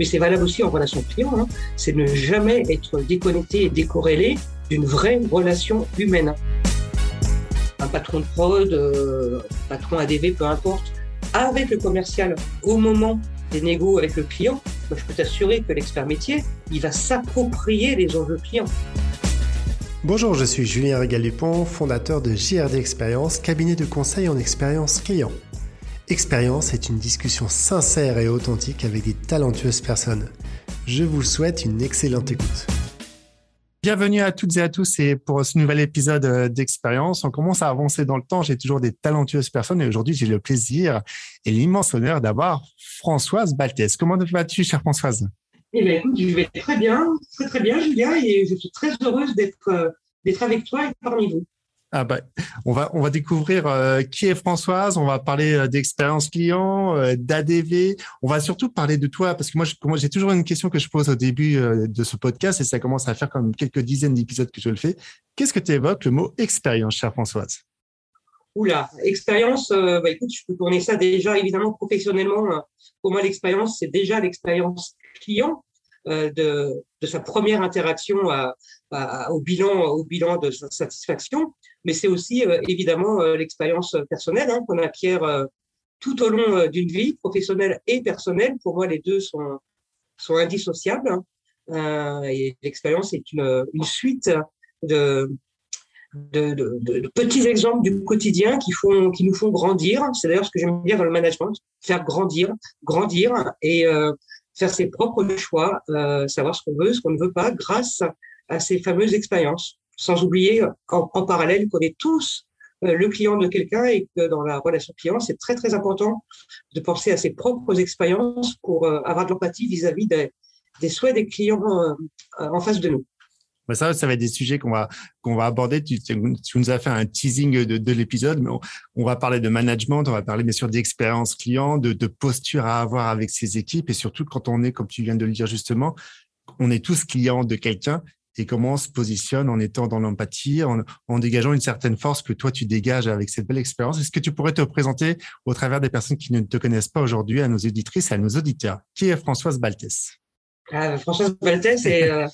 mais c'est valable aussi en relation client, hein. c'est ne jamais être déconnecté et décorrélé d'une vraie relation humaine. Un patron de prod, euh, patron ADV, peu importe, avec le commercial au moment des négos avec le client, je peux t'assurer que l'expert métier, il va s'approprier les enjeux clients. Bonjour, je suis Julien Régal-Dupont, fondateur de JRD Expérience, cabinet de conseil en expérience client. Expérience est une discussion sincère et authentique avec des talentueuses personnes. Je vous souhaite une excellente écoute. Bienvenue à toutes et à tous et pour ce nouvel épisode euh, d'Expérience. On commence à avancer dans le temps. J'ai toujours des talentueuses personnes et aujourd'hui, j'ai le plaisir et l'immense honneur d'avoir Françoise Baltès. Comment vas-tu, chère Françoise? Eh bien, écoute, je vais très bien, très très bien, Julia, et je suis très heureuse d'être euh, d'être avec toi et parmi vous. Ah bah, on va on découvrir euh, qui est Françoise. On va parler euh, d'expérience client, euh, d'ADV. On va surtout parler de toi parce que moi, j'ai toujours une question que je pose au début de ce podcast et ça commence à faire comme quelques dizaines d'épisodes que je le fais. Qu'est-ce que tu évoques le mot expérience, chère Françoise? Oula, expérience. bah écoute, je peux tourner ça déjà évidemment professionnellement. Pour moi, l'expérience, c'est déjà l'expérience client. de, sa première interaction au bilan au bilan de sa satisfaction mais c'est aussi euh, évidemment euh, l'expérience personnelle hein, qu'on acquiert euh, tout au long d'une vie, professionnelle et personnelle. Pour moi, les deux sont, sont indissociables. Hein. et l'expérience est une, suite de, de, petits exemples du quotidien qui, font, qui nous font grandir. C'est d'ailleurs ce que j'aime bien dans le management, faire grandir, grandir et faire ses propres choix, savoir ce qu'on veut, ce qu'on ne veut pas, grâce à ces fameuses expériences sans oublier en, parallèle qu'on est tous euh, le client de quelqu'un et que dans la relation client, c'est très très important de penser à ses propres expériences pour euh, avoir de l'empathie vis-à-vis des, souhaits des clients euh, en face de nous. Ça, ça va être des sujets qu'on va aborder. Tu, nous as fait un teasing de, de l'épisode, mais on, va parler de management, on va parler bien sûr d'expérience client, de, de posture à avoir avec ses équipes, et surtout quand on est, comme tu viens de le dire justement, on est tous clients de quelqu'un et comment on se positionne en étant dans l'empathie, en, dégageant une certaine force que toi tu dégages avec cette belle expérience. Est-ce que tu pourrais te présenter au travers des personnes qui ne te connaissent pas aujourd'hui, à nos éditrices et à nos auditeurs? Qui est Françoise Baltès ah, Françoise Baltès est, euh,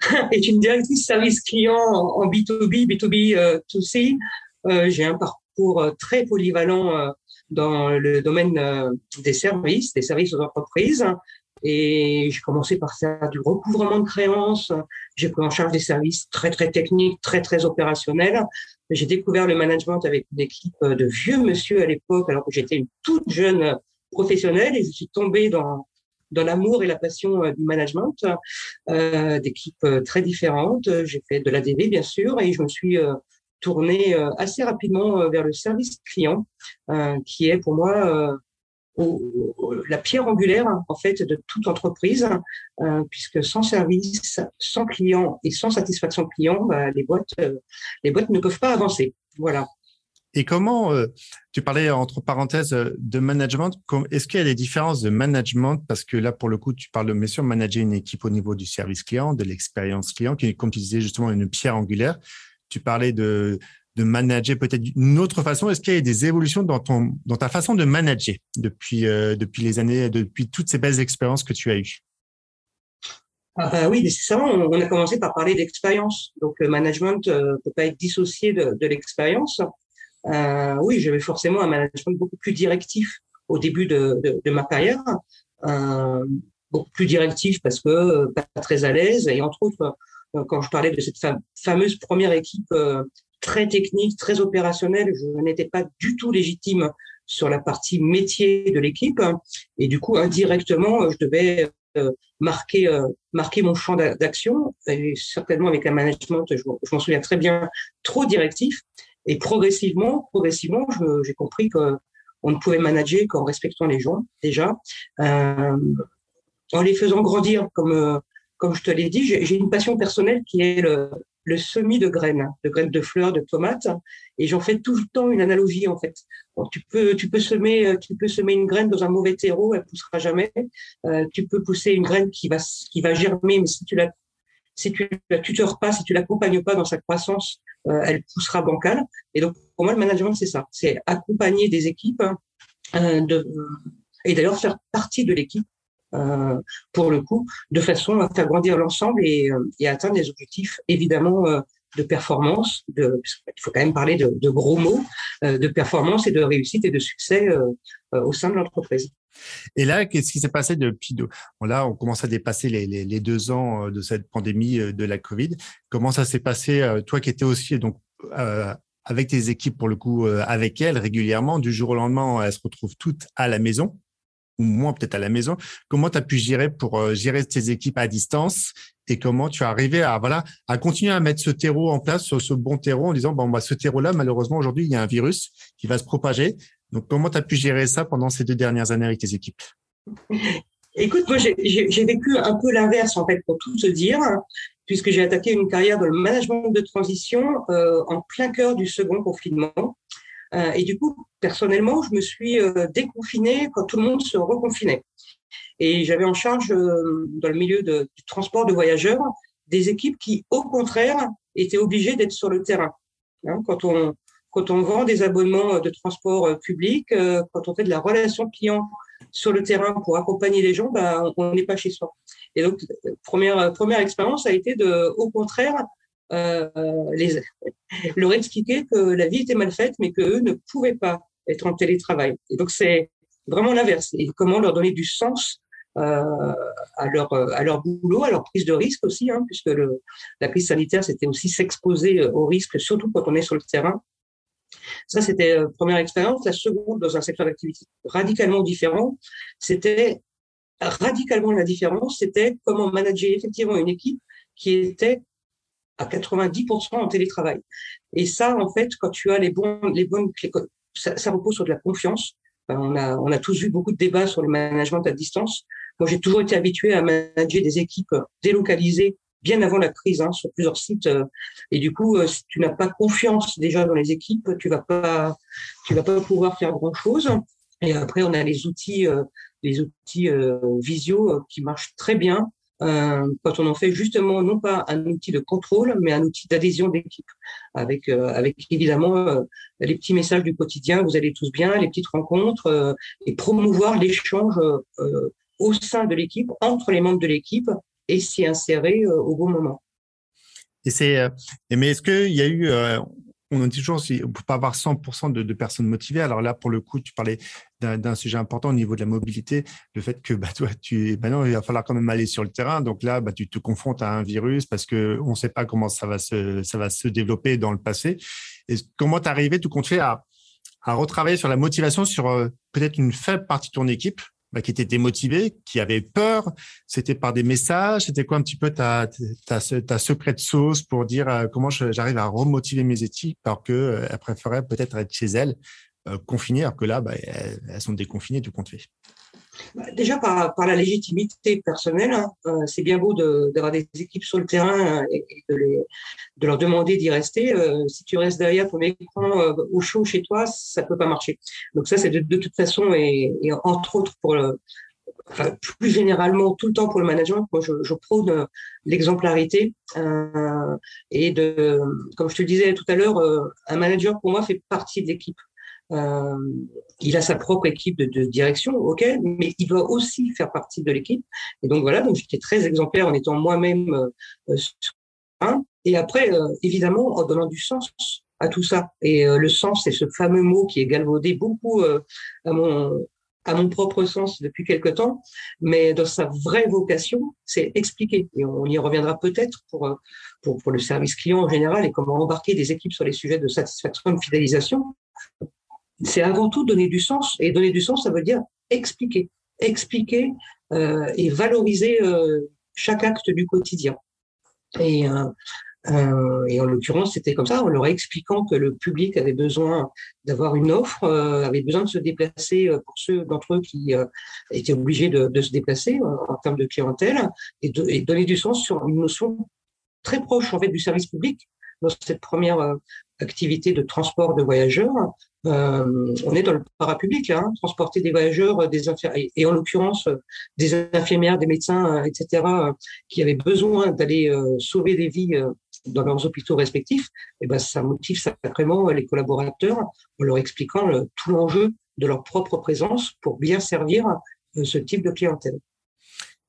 est, une directrice service client en, B2B, B2B 2C. J'ai un parcours euh, très polyvalent euh, dans le domaine des services, des services aux entreprises. Et j'ai commencé par faire du recouvrement de créances. J'ai pris en charge des services très, très techniques, très, très opérationnels. J'ai découvert le management avec une équipe de vieux monsieur à l'époque, alors que j'étais une toute jeune professionnelle et je suis tombée dans, dans l'amour et la passion euh, du management, euh, d'équipes euh, très différentes. J'ai fait de l'ADV, bien sûr, et je me suis euh, tournée assez rapidement vers le service client, qui est pour moi la pierre angulaire en fait de toute entreprise, euh, puisque sans service, sans client et sans satisfaction client, bah, les boîtes, euh, les boîtes ne peuvent pas avancer. Voilà. Et comment, euh, tu parlais entre parenthèses de management, est-ce qu'il y a des différences de management? Parce que là, pour le coup, tu parles de, bien sûr, manager une équipe au niveau du service client, de l'expérience client, qui est, comme tu disais, justement, une pierre angulaire. Tu parlais de, de manager peut-être d'une autre façon Est-ce qu'il y a des évolutions dans, ton, dans ta façon de manager depuis, euh, depuis les années, depuis toutes ces belles expériences que tu as eues? Ah bah oui, nécessairement. On a commencé par parler d'expérience. Donc, le management ne euh, peut pas être dissocié de, l'expérience. Euh, oui, j'avais forcément un management beaucoup plus directif au début de, de, ma carrière. Euh, beaucoup plus directif parce que euh, pas très à l'aise. Et entre autres, quand je parlais de cette fameuse première équipe très technique, très opérationnel. Je n'étais pas du tout légitime sur la partie métier de l'équipe. Et du coup, indirectement, je devais euh, marquer, euh, marquer mon champ d'action. Et certainement avec un management, je, m'en souviens très bien, trop directif. Et progressivement, progressivement, j'ai compris que on ne pouvait manager qu'en respectant les gens déjà, euh, en les faisant grandir, comme comme je te l'ai dit. J'ai une passion personnelle qui est le, le semis de graines, de graines de fleurs, de tomates, et j'en fais tout le temps une analogie en fait. tu peux, tu peux semer, euh, tu peux semer une graine dans un mauvais terreau, elle poussera jamais. Euh, tu peux pousser une graine qui va, qui va germer, mais si tu la, si tu la tuteurs pas, si tu l'accompagnes pas dans sa croissance, euh, elle poussera bancale. Et donc pour moi le management c'est ça, c'est accompagner des équipes, de, et d'ailleurs faire partie de l'équipe pour le coup, de façon à faire grandir l'ensemble et, et atteindre des objectifs évidemment de performance, de, il faut quand même parler de, gros mots, euh, de performance et de réussite et de succès euh, euh, au sein de l'entreprise. Et là, qu'est-ce qui s'est passé depuis Là, on commence à dépasser les, deux ans de cette pandémie de la Covid. Comment ça s'est passé Toi qui étais aussi donc avec tes équipes pour le coup, avec elles régulièrement, du jour au lendemain, elles se retrouvent toutes à la maison? Ou moins peut-être à la maison. Comment tu as pu gérer pour gérer tes équipes à distance et comment tu es arrivé à voilà à continuer à mettre ce terreau en place, ce, ce bon terreau en disant bon bah ce terreau là malheureusement aujourd'hui il y a un virus qui va se propager. Donc comment tu as pu gérer ça pendant ces deux dernières années avec tes équipes? Écoute, moi j'ai vécu un peu l'inverse en fait pour tout te dire, puisque j'ai attaqué une carrière dans le management de transition euh, en plein cœur du second confinement. Euh, et du coup, personnellement, je me suis euh, déconfinée quand tout le monde se reconfinait. Et j'avais en charge, euh, dans le milieu du transport de voyageurs, des équipes qui, au contraire, étaient obligées d'être sur le terrain. Hein, quand, on, quand on vend des abonnements de transport public, quand on fait de la relation client sur le terrain pour accompagner les gens, ben, on n'est pas chez soi. Et donc, première, première expérience a été de, au contraire, les, leur expliquer que la vie était mal faite, mais qu'eux ne pouvaient pas être en télétravail. Et donc, c'est vraiment l'inverse. Et comment leur donner du sens euh, à leur à leur boulot, à leur prise de risque aussi, hein, puisque la crise sanitaire, c'était aussi s'exposer euh, au risque, surtout quand on est sur le terrain. Ça, c'était la euh, première expérience. La seconde, dans un secteur d'activité radicalement différent, c'était radicalement la différence, c'était comment manager effectivement une équipe qui était à 90% en télétravail. Et ça, en fait, quand tu as les bons, les bonnes, ça, ça repose sur de la confiance. On a, on a tous vu beaucoup de débats sur le management à distance. Moi, j'ai toujours été habitué à manager des équipes délocalisées bien avant la crise hein, sur plusieurs sites. Et du coup, euh, si tu n'as pas confiance déjà dans les équipes, tu vas pas, tu vas pas pouvoir faire grand chose. Et après, on a les outils, euh, les outils euh, visio qui marchent très bien euh, quand on en fait justement non pas un outil de contrôle, mais un outil d'adhésion d'équipe, avec euh, avec évidemment euh, les petits messages du quotidien, vous allez tous bien, les petites rencontres, et promouvoir l'échange au sein de l'équipe, entre les membres de l'équipe, et s'y insérer au bon moment. Et c'est, mais est-ce qu'il y a eu, on dit toujours on ne peut pas avoir 100% de, personnes motivées. Alors là, pour le coup, tu parlais d'un sujet important au niveau de la mobilité, le fait que bah, toi, tu, bah non, il va falloir quand même aller sur le terrain. Donc là, bah, tu te confrontes à un virus parce que on ne sait pas comment ça va se, ça va se développer dans le passé. Et comment t'arriver tout compte fait à, à retravailler sur la motivation sur euh, peut-être une faible partie de ton équipe bah, qui était démotivé, qui avait peur? C'était par des messages? C'était quoi un petit peu ta, ta, ta secret sauce pour dire euh, comment j'arrive à remotiver mes équipes alors qu'elles euh, préféraient peut-être être chez elles, confinées, alors que là, bah, elles, sont déconfinées, tout compte fait. Bah, déjà par, la légitimité personnelle, hein, euh, c'est bien beau d'avoir des équipes sur le terrain et, de, leur demander d'y rester. Euh, si tu restes derrière ton écran euh, au chaud chez toi, ça peut pas marcher. Donc ça, c'est de, toute façon et, entre autres pour le, plus généralement tout le temps pour le management. Moi, je, prône l'exemplarité et de, comme je te disais tout à l'heure, un manager pour moi fait partie de l'équipe. Euh, il a sa propre équipe de, direction, ok, mais il doit aussi faire partie de l'équipe. Et donc voilà, donc j'étais très exemplaire en étant moi-même euh, hein. et après, euh, évidemment, en donnant du sens à tout ça. Et euh, le sens, c'est ce fameux mot qui est galvaudé beaucoup à mon à mon propre sens depuis quelque temps, mais dans sa vraie vocation, c'est expliquer. Et on y reviendra peut-être pour, pour, pour le service client en général et comment embarquer des équipes sur les sujets de satisfaction de fidélisation c'est avant tout donner du sens. Et donner du sens, ça veut dire expliquer, expliquer euh, et valoriser euh, chaque acte du quotidien. Et, euh, euh et en l'occurrence, c'était comme ça, en leur expliquant que le public avait besoin d'avoir une offre, euh, avait besoin de se déplacer pour ceux d'entre eux qui étaient obligés de, de se déplacer en, termes de clientèle, et, de, et donner du sens sur une notion très proche en fait du service public dans cette première activité de transport de voyageurs, euh, on est dans le parapublic, là, hein, transporter des voyageurs, euh, des et en l'occurrence euh, des infirmières, des médecins, etc., qui avaient besoin d'aller sauver des vies dans leurs hôpitaux respectifs, et eh ben ça motive sacrément les collaborateurs en leur expliquant tout l'enjeu de leur propre présence pour bien servir ce type de clientèle.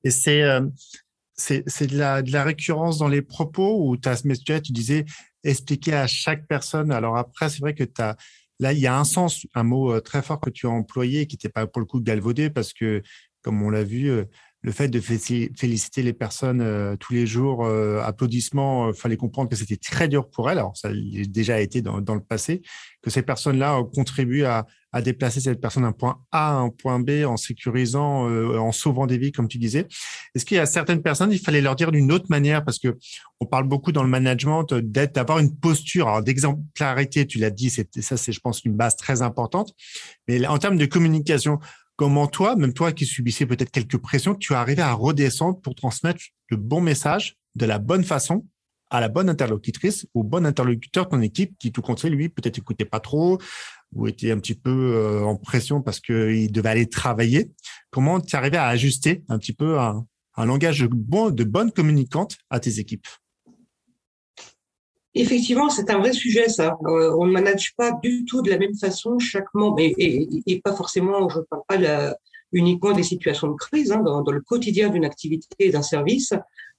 Et c'est de la, de la récurrence dans les propos ou as, tu disais expliquer à chaque personne. Alors après, c'est vrai que tu as là, il y a un sens, un mot euh, très fort que tu as employé qui n'était pas pour le coup galvaudé parce que, comme on l'a vu, euh, le fait de féliciter les personnes euh, tous les jours, applaudissements, euh, fallait comprendre que c'était très dur pour elles. Alors, ça a déjà été dans le passé, que ces personnes-là contribuent à, à, déplacer cette personne d'un point A à un point B en sécurisant, en sauvant des vies, comme tu disais. Est-ce qu'il y a certaines personnes, il fallait leur dire d'une autre manière, parce que on parle beaucoup dans le management d'être, d'avoir une posture, d'exemplarité, tu l'as dit, c'est, ça, c'est, je pense, une base très importante. Mais en termes de communication, Comment toi, même toi qui subissais peut-être quelques pressions, tu es arrivé à redescendre pour transmettre le bon message de la bonne façon à la bonne interlocutrice, au bon interlocuteur de ton équipe qui, tout compte lui, peut-être écoutait pas trop ou était un petit peu euh, en pression parce qu'il devait aller travailler. Comment tu arrivé à ajuster un petit peu un, langage bon, de bonne communicante à tes équipes? Effectivement, c'est un vrai sujet, ça. Euh, on ne manage pas du tout de la même façon chaque membre, et, pas forcément, je ne parle pas uniquement des situations de crise, hein, dans, le quotidien d'une activité et d'un service.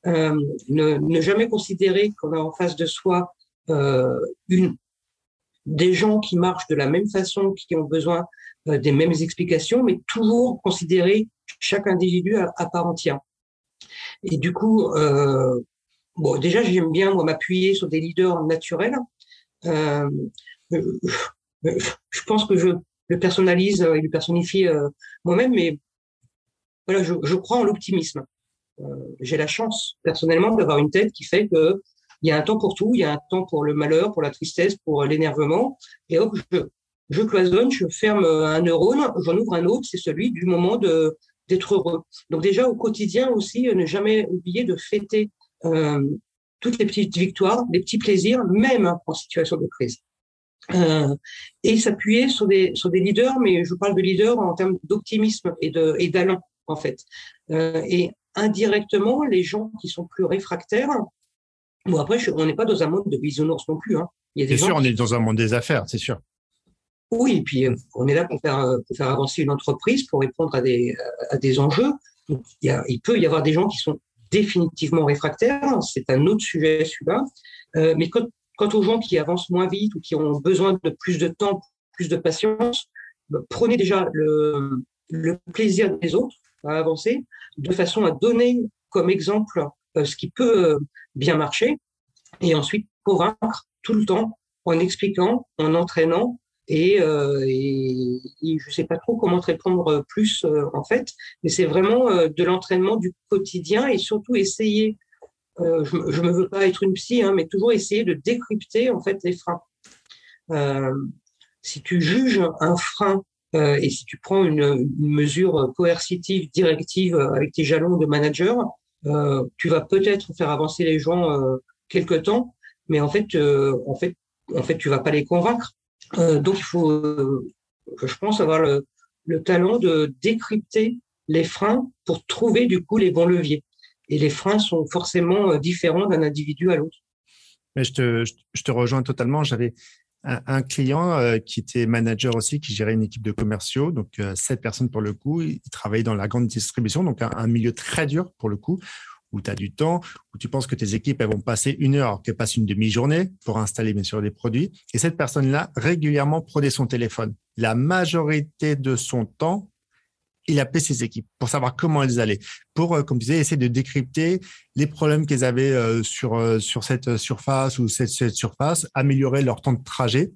Euh, ne, jamais considérer qu'on a en face de soi une, des gens qui marchent de la même façon, qui ont besoin des mêmes explications, mais toujours considérer chaque individu à, part entière. Et du coup, euh, Bon, déjà, j'aime bien moi m'appuyer sur des leaders naturels. Euh, euh, je pense que je le personnalise et le personnifie euh, moi-même, mais voilà, je, crois en l'optimisme. Euh, j'ai la chance personnellement d'avoir une tête qui fait que il y a un temps pour tout, il y a un temps pour le malheur, pour la tristesse, pour l'énervement, et hop, je, cloisonne, je ferme un neurone, j'en ouvre un autre, c'est celui du moment de d'être heureux. Donc déjà au quotidien aussi, ne jamais oublier de fêter euh, toutes les petites victoires, les petits plaisirs, même en situation de crise. Euh, et s'appuyer sur des sur des leaders, mais je parle de leaders en termes d'optimisme et de d'allant en fait. Euh, et indirectement, les gens qui sont plus réfractaires. Bon après, on n'est pas dans un monde de bisounours non plus. Hein. Il y a des c'est sûr, on est dans un monde des affaires, c'est sûr. Oui, et puis on est là pour faire pour faire avancer une entreprise, pour répondre à des à des enjeux. il, y a, il peut y avoir des gens qui sont définitivement réfractaires, c'est un autre sujet celui-là. Euh, mais quant, aux gens qui avancent moins vite ou qui ont besoin de plus de temps, plus de patience, bah, prenez déjà le, le, plaisir des autres à avancer de façon à donner comme exemple euh, ce qui peut euh, bien marcher et ensuite convaincre tout le temps en expliquant, en entraînant et, euh, et, je sais pas trop comment te répondre plus euh, en fait, mais c'est vraiment euh, de l'entraînement du quotidien et surtout essayer. Euh, je, me veux pas être une psy, hein, mais toujours essayer de décrypter en fait les freins. si tu juges un frein et si tu prends une, une, mesure coercitive, directive avec tes jalons de manager, tu vas peut-être faire avancer les gens quelque temps, mais en fait, en fait, en fait, tu vas pas les convaincre euh, donc, il faut, euh, je pense, avoir le, le, talent de décrypter les freins pour trouver du coup les bons leviers. Et les freins sont forcément euh, différents d'un individu à l'autre. Mais je te, je te rejoins totalement. J'avais un, client qui était manager aussi, qui gérait une équipe de commerciaux, donc sept personnes pour le coup. Il travaillait dans la grande distribution, donc un, un milieu très dur pour le coup, où tu as du temps, où tu penses que tes équipes elles vont passer une heure, qu'elles passent une demi-journée pour installer bien sûr des produits. Et cette personne-là, régulièrement, prenait son téléphone. La majorité de son temps, il appelait ses équipes pour savoir comment elles allaient, pour, euh, comme tu disais, essayer de décrypter les problèmes qu'elles avaient euh, sur, euh, sur cette surface ou cette, surface, améliorer leur temps de trajet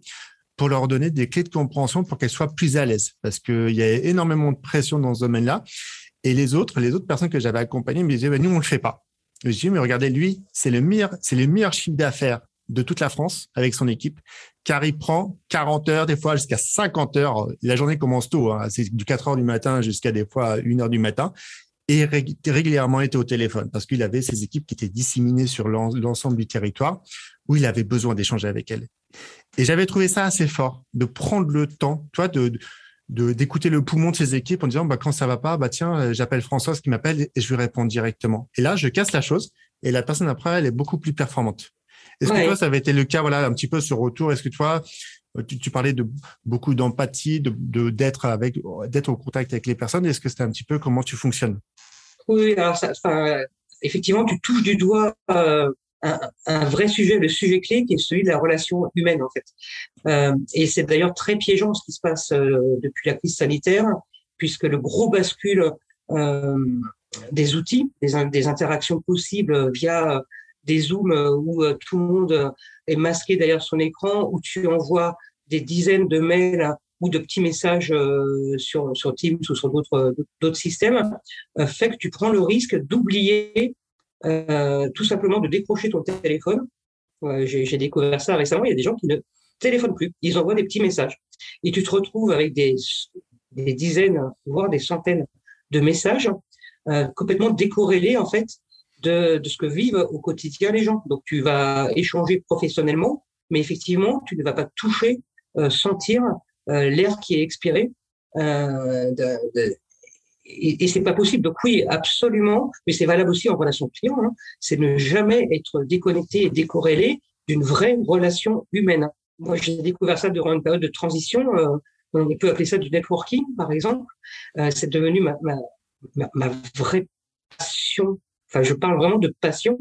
pour leur donner des clés de compréhension pour qu'elles soient plus à l'aise. Parce qu'il y a énormément de pression dans ce domaine-là. Et les autres, les autres personnes que j'avais accompagnées me disaient, bah, nous, on le fait pas. je dis, mais regardez, lui, c'est le meilleur, c'est le meilleur chiffre d'affaires de toute la France avec son équipe, car il prend 40 heures, des fois jusqu'à 50 heures. La journée commence tôt, hein. c'est du 4 heures du matin jusqu'à des fois 1 heure du matin. Et régulièrement était au téléphone parce qu'il avait ses équipes qui étaient disséminées sur l'ensemble du territoire où il avait besoin d'échanger avec elles. Et j'avais trouvé ça assez fort de prendre le temps, de, d'écouter le poumon de ses équipes en disant bah quand ça va pas bah tiens euh, j'appelle Françoise qui m'appelle et je lui réponds directement et là je casse la chose et la personne après elle est beaucoup plus performante est-ce que toi ça avait été le cas voilà un petit peu ce retour? Est-ce que toi euh, tu, tu parlais de beaucoup d'empathie de d'être avec d'être au contact avec les personnes. Est-ce que c'était un petit peu comment tu fonctionnes? Oui, alors ça, effectivement, tu touches du doigt euh, un, un, vrai sujet, le sujet clé qui est celui de la relation humaine en fait. Euh, et c'est d'ailleurs très piégeant ce qui se passe euh, depuis la crise sanitaire, puisque le gros bascule des outils, des, des, interactions possibles via des zooms où tout le monde est masqué derrière son écran, où tu envoies des dizaines de mails ou de petits messages sur, Teams ou sur d'autres systèmes, fait que tu prends le risque d'oublier euh, tout simplement de décrocher ton téléphone. J'ai découvert ça récemment. Il y a des gens qui ne téléphonent plus. Ils envoient des petits messages. Et tu te retrouves avec des, dizaines, voire des centaines de messages euh, complètement décorrélés, en fait, de, de ce que vivent au quotidien les gens. Donc, tu vas échanger professionnellement, mais effectivement, tu ne vas pas toucher, euh, sentir euh, l'air qui est expiré euh, de, de, et, c'est pas possible. Donc oui, absolument, mais c'est valable aussi en relation client. Hein, c'est ne jamais être déconnecté et décorrélé d'une vraie relation humaine. Moi, j'ai découvert ça durant une période de transition. Euh, on peut appeler ça du networking, par exemple. Euh, c'est devenu ma, ma, ma, vraie passion. Enfin, je parle vraiment de passion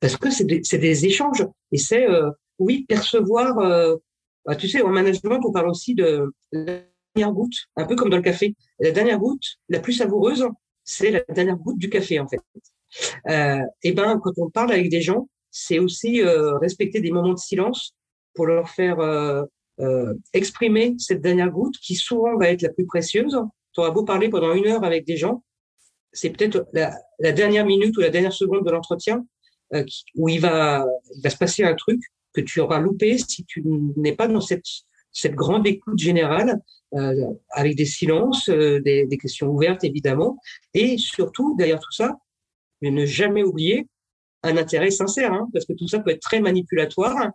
parce que c'est des, des, échanges et c'est euh, oui percevoir. Euh, bah, tu sais, en management, on parle aussi de dernière goutte, un peu comme dans le café. La dernière goutte, la plus savoureuse, c'est la dernière goutte du café, en fait. Euh, et ben, quand on parle avec des gens, c'est aussi euh, respecter des moments de silence pour leur faire euh, euh, exprimer cette dernière goutte qui souvent va être la plus précieuse. Tu auras beau parler pendant une heure avec des gens, c'est peut-être la, la, dernière minute ou la dernière seconde de l'entretien euh, où il va, il va se passer un truc que tu auras loupé si tu n'es pas dans cette, cette grande écoute générale euh, avec des silences, euh, des, des, questions ouvertes évidemment, et surtout derrière tout ça, ne jamais oublier un intérêt sincère, hein, parce que tout ça peut être très manipulatoire.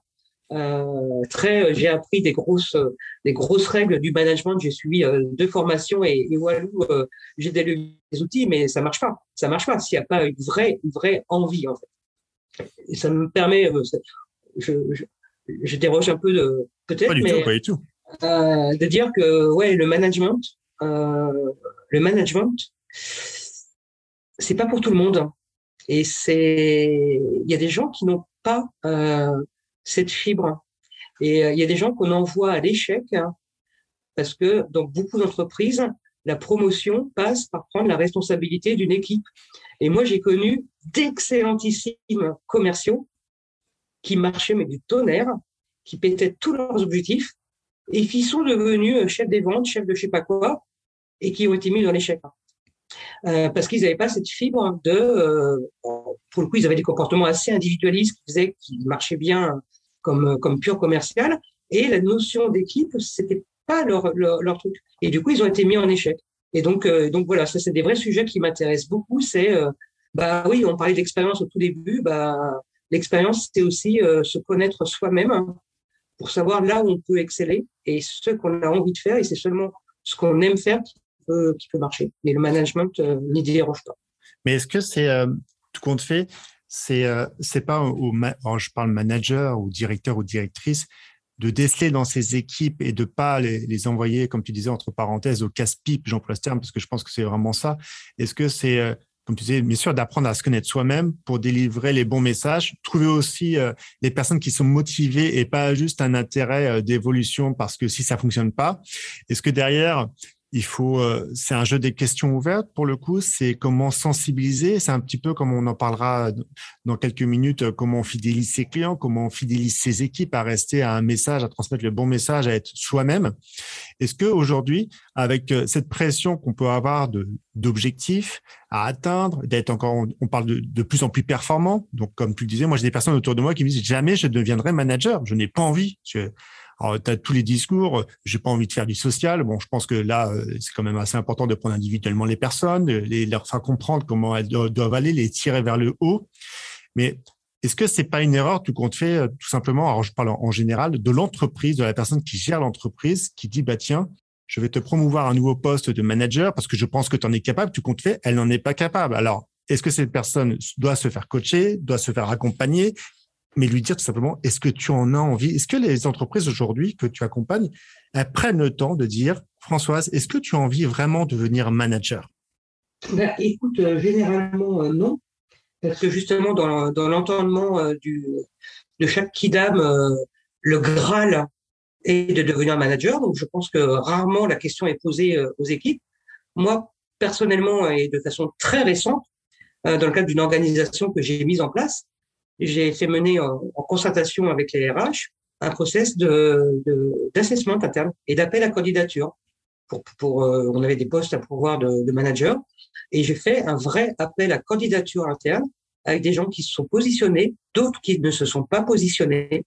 Euh, très, j'ai appris des grosses, des grosses règles du management. J'ai suivi euh, deux formations et, et Walou, euh, j'ai des, outils, mais ça marche pas. Ça marche pas s'il n'y a pas une vraie, une vraie envie en fait. Et ça me permet, je, je, je déroge un peu de peut-être, mais tout, pas du tout. Euh, de dire que ouais, le management, euh, le management, c'est pas pour tout le monde. Et c'est, il y a des gens qui n'ont pas euh, cette fibre. Et euh, il y a des gens qu'on envoie à l'échec hein, parce que dans beaucoup d'entreprises, la promotion passe par prendre la responsabilité d'une équipe. Et moi, j'ai connu d'excellentissimes commerciaux qui marchaient mais du tonnerre, qui pétaient tous leurs objectifs et qui sont devenus euh, chefs des ventes, chefs de je sais pas quoi, et qui ont été mis dans l'échec. Euh, parce qu'ils n'avaient pas cette fibre de, pour le coup, ils avaient des comportements assez individualistes qui faisaient qu'ils marchaient bien comme comme pur commercial, et la notion d'équipe, c'était pas leur, leur, truc. Et du coup, ils ont été mis en échec. Et donc euh, donc voilà, ça c'est des vrais sujets qui m'intéressent beaucoup. C'est euh, bah oui, on parlait d'expérience au tout début, bah l'expérience c'est aussi euh, se connaître soi-même pour savoir là où on peut exceller et ce qu'on a envie de faire. Et c'est seulement ce qu'on aime faire qui peut, qui peut marcher. Mais le management euh, n'y déroge pas. Mais est-ce que c'est euh, tout compte fait c'est euh, c'est pas au je parle manager ou directeur ou directrice de déceler dans ses équipes et de pas les, envoyer comme tu disais entre parenthèses au casse-pipe j'emploie ce terme parce que je pense que c'est vraiment ça. Est-ce que c'est euh, comme tu disais, bien sûr, d'apprendre à se connaître soi-même pour délivrer les bons messages, trouver aussi euh, les personnes qui sont motivées et pas juste un intérêt euh, d'évolution parce que si ça fonctionne pas, est-ce que derrière, il faut, euh, c'est un jeu des questions ouvertes pour le coup. C'est comment sensibiliser. C'est un petit peu comme on en parlera dans quelques minutes. Euh, comment on fidélise ses clients, comment on fidélise ses équipes à rester à un message, à transmettre le bon message, à être soi-même. Est-ce que aujourd'hui, avec euh, cette pression qu'on peut avoir de d'objectifs à atteindre, d'être encore, on parle de, de plus en plus performant. Donc, comme tu le disais, moi j'ai des personnes autour de moi qui me disent jamais je deviendrai manager. Je n'ai pas envie. Alors, tu as tous les discours, j'ai pas envie de faire du social. Bon, je pense que là, euh, c'est quand même assez important de prendre individuellement les personnes, les, leur faire comprendre comment elles doivent aller, les tirer vers le haut. Mais est-ce que c'est pas une erreur tout compte fait, euh, tout simplement, alors je parle en général, de l'entreprise, de la personne qui gère l'entreprise, qui dit, bah tiens, je vais te promouvoir un nouveau poste de manager parce que je pense que tu en es capable, tu comptes fait, elle n'en est pas capable. Alors, est-ce que cette personne doit se faire coacher, doit se faire accompagner mais lui dire tout simplement, est-ce que tu en as envie? Est-ce que les entreprises aujourd'hui que tu accompagnes, prennent le temps de dire, Françoise, est-ce que tu as envie vraiment de devenir manager? Ben, Écoute, généralement, non. Parce que justement, dans, l'entendement du, de chaque kidam, le Graal est de devenir manager. Donc, je pense que rarement la question est posée aux équipes. Moi, personnellement, et de façon très récente, dans le cadre d'une organisation que j'ai mise en place, j'ai fait mener en, concertation avec les RH un process de, d'assessment interne et d'appel à candidature. Pour, pour euh, on avait des postes à pouvoir de, de manager et j'ai fait un vrai appel à candidature interne avec des gens qui se sont positionnés, d'autres qui ne se sont pas positionnés.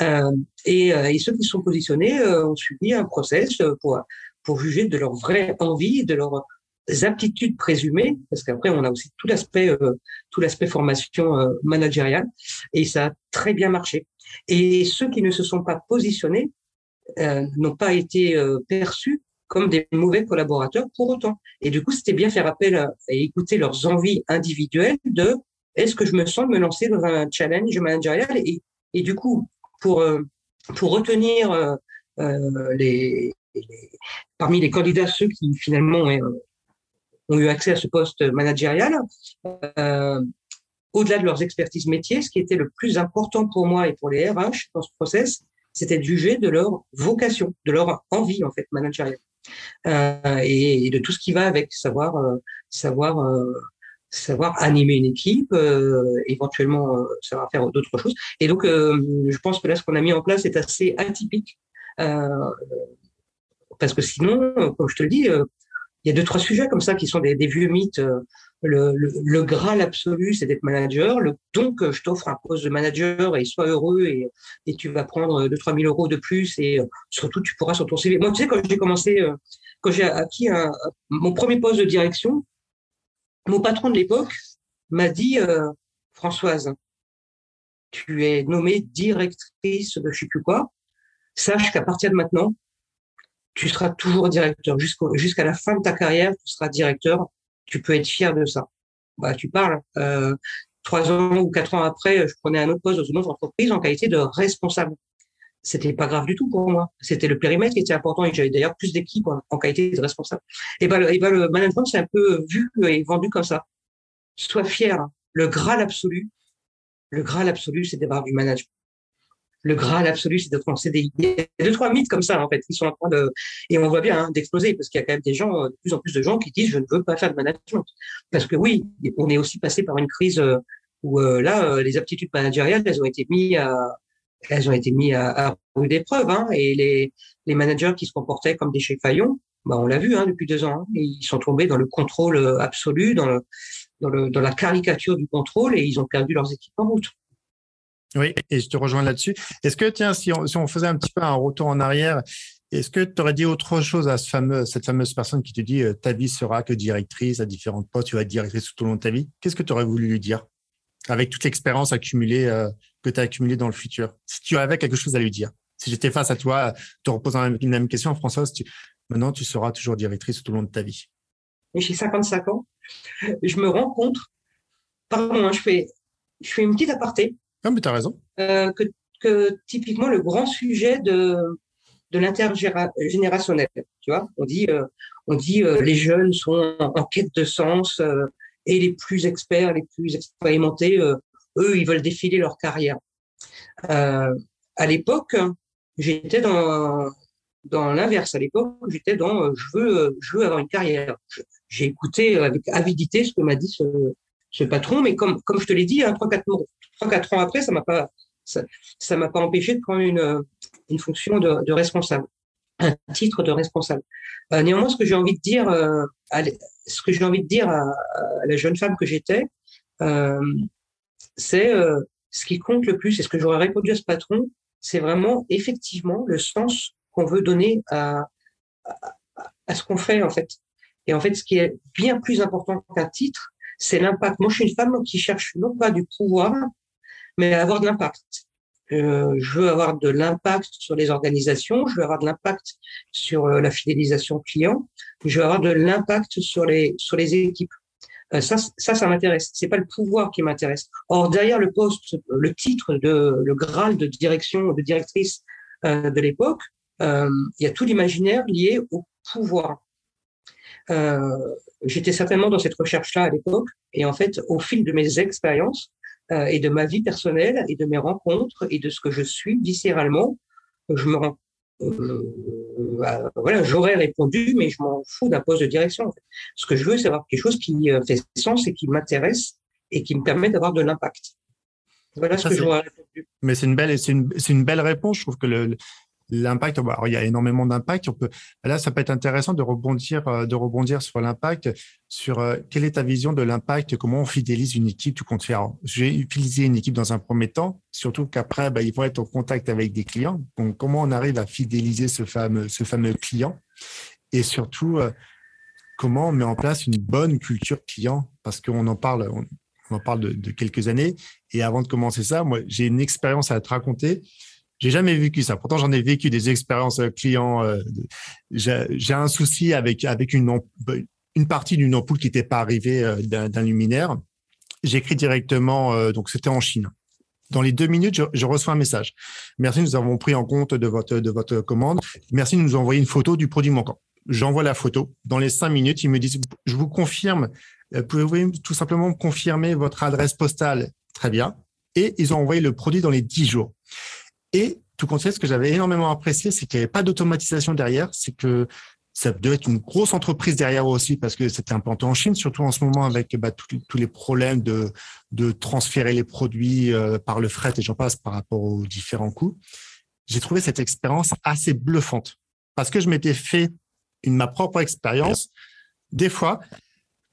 Euh, et, euh, et, ceux qui se sont positionnés euh, ont suivi un process pour, pour juger de leur vraie envie, de leur aptitudes présumées, parce qu'après on a aussi tout l'aspect euh, tout l'aspect formation euh, managériale, et ça a très bien marché. Et ceux qui ne se sont pas positionnés euh, n'ont pas été euh, perçus comme des mauvais collaborateurs pour autant. Et du coup, c'était bien faire appel à, et écouter leurs envies individuelles de est-ce que je me sens me lancer dans un challenge managérial? Et, et du coup pour pour retenir les, les, parmi les candidats ceux qui finalement ont eu accès à ce poste managérial, euh, au-delà de leurs expertises métiers, ce qui était le plus important pour moi et pour les RH dans ce process, c'était de juger de leur vocation, de leur envie en fait managériale euh, et, de tout ce qui va avec, savoir euh, savoir euh, savoir animer une équipe, euh, éventuellement euh, savoir faire d'autres choses. Et donc, je pense que là, ce qu'on a mis en place est assez atypique. parce que sinon, comme je te le dis, il y a deux, trois sujets comme ça qui sont des, vieux mythes. Euh, le, le, le graal absolu, c'est d'être manager. Le, donc, je t'offre un poste de manager et sois heureux et, et tu vas prendre 2 trois mille euros de plus et euh, surtout, tu pourras sur ton CV. Moi, tu sais, quand j'ai commencé, euh, quand j'ai acquis un, mon premier poste de direction, mon patron de l'époque m'a dit, euh, Françoise, tu es nommée directrice de je sais plus quoi. Sache qu'à partir de maintenant, tu seras toujours directeur. Jusqu'à la fin de ta carrière, tu seras directeur. Tu peux être fier de ça. Bah, tu parles. Euh, trois ans ou quatre ans après, je prenais un autre poste dans une autre entreprise en qualité de responsable. C'était pas grave du tout pour moi. C'était le périmètre qui était important et j'avais d'ailleurs plus d'équipes en, qualité de responsable. Et ben, le management, c'est un peu vu et vendu comme ça. Sois fier. Le graal absolu, le graal absolu, c'est d'avoir du management le graal absolu, c'est d'être en CDI. Il y a deux, trois mythes comme ça, en fait, qui sont en train de, et on voit bien, hein, d'exploser, parce qu'il y a quand même des gens, de plus en plus de gens qui disent, je ne veux pas faire de management. Parce que oui, on est aussi passé par une crise euh, où, euh, là, euh, les aptitudes managériales, elles ont été mises à, elles ont été mises à, à rude épreuve, hein, et les, les managers qui se comportaient comme des chefs faillons, bah, on l'a vu, hein, depuis deux ans, hein, ils sont tombés dans le contrôle absolu, dans le, dans le, dans la caricature du contrôle, et ils ont perdu leurs équipes en route. Oui, et je te rejoins là-dessus. Est-ce que, tiens, si on, faisait un petit peu un retour en arrière, est-ce que tu aurais dit autre chose à cette fameuse personne qui te dit euh, ta vie sera que directrice à différentes postes, tu vas être directrice tout au long de ta vie? Qu'est-ce que tu aurais voulu lui dire avec toute l'expérience accumulée euh, que tu as accumulée dans le futur? Si tu avais quelque chose à lui dire, si j'étais face à toi, te reposant la même question, Françoise, tu, maintenant tu seras toujours directrice tout au long de ta vie. J'ai 55 ans. Je me rends compte, pardon, hein, je, je fais une petite aparté mais tu as raison. Euh, que, que, typiquement, le grand sujet de, de l'intergénérationnel, tu vois, on dit, euh, on dit euh, les jeunes sont en, quête de sens euh, et les plus experts, les plus expérimentés, eux, ils veulent défiler leur carrière. à l'époque, j'étais dans, dans l'inverse. À l'époque, j'étais dans je veux, je veux avoir une carrière. J'ai écouté avec avidité ce que m'a dit ce, ce patron, mais comme, comme je te l'ai dit, hein, trois, quatre, trois, quatre ans après, ça m'a pas, ça, ça m'a pas empêché de prendre une, une fonction de, de responsable, un titre de responsable. Euh, néanmoins, ce que j'ai envie de dire, euh, à, ce que j'ai envie de dire à, à, la jeune femme que j'étais, euh, c'est euh, ce qui compte le plus, et ce que j'aurais répondu à ce patron, c'est vraiment effectivement le sens qu'on veut donner à, à ce qu'on fait en fait. Et en fait, ce qui est bien plus important qu'un titre, c'est l'impact. Moi, je suis une femme qui cherche non pas du pouvoir, mais à avoir de l'impact. Euh, je veux avoir de l'impact sur les organisations, je veux avoir de l'impact sur euh, la fidélisation client, je veux avoir de l'impact sur les sur les équipes. Euh, ça, ça, ça m'intéresse. C'est pas le pouvoir qui m'intéresse. Or derrière le poste, le titre de le Graal de direction, de directrice euh, de l'époque, euh, il y a tout l'imaginaire lié au pouvoir. Euh, J'étais certainement dans cette recherche-là à l'époque, et en fait, au fil de mes expériences euh, et de ma vie personnelle et de mes rencontres et de ce que je suis viscéralement, je me rends euh, bah, voilà, j'aurais répondu, mais je m'en fous d'un poste de direction. Ce que je veux, c'est avoir quelque chose qui euh, fait sens et qui m'intéresse et qui me permet d'avoir de l'impact. Voilà ce que j'aurais répondu. Mais c'est une belle, c'est une, une, belle réponse. Je trouve que le, l'impact, il y a énormément d'impact. Là, ça peut être intéressant de rebondir, euh, de rebondir sur l'impact, sur euh, quelle est ta vision de l'impact, comment on fidélise une équipe, tout compte faire. J'ai utilisé une équipe dans un premier temps, surtout qu'après, bah, ils vont être en contact avec des clients. Donc, comment on arrive à fidéliser ce fameux, client? Et surtout, euh, comment on met en place une bonne culture client? Parce qu'on en parle, on, en parle de quelques années. Et avant de commencer ça, moi, j'ai une expérience à te raconter j'ai jamais vécu ça. Pourtant, j'en ai vécu des expériences euh, clients. Euh, j'ai un souci avec avec une une partie d'une ampoule qui n'était pas arrivée euh, d'un luminaire. J'écris directement, donc c'était en Chine. Dans les deux minutes, je, reçois un message. Merci, nous avons pris en compte de votre de votre commande. Merci de nous envoyer une photo du produit manquant. J'envoie la photo. Dans les cinq minutes, ils me disent, je vous confirme, pouvez-vous tout simplement confirmer votre adresse postale? Très bien. Et ils ont envoyé le produit dans les dix jours. Et tout compte fait, ce que j'avais énormément apprécié, c'est qu'il n'y avait pas d'automatisation derrière. C'est que ça devait être une grosse entreprise derrière aussi parce que c'était implanté en Chine, surtout en ce moment avec bah, tous les problèmes de, transférer les produits euh, par le fret et j'en passe par rapport aux différents coûts. J'ai trouvé cette expérience assez bluffante parce que je m'étais fait une, ma propre expérience. Des fois,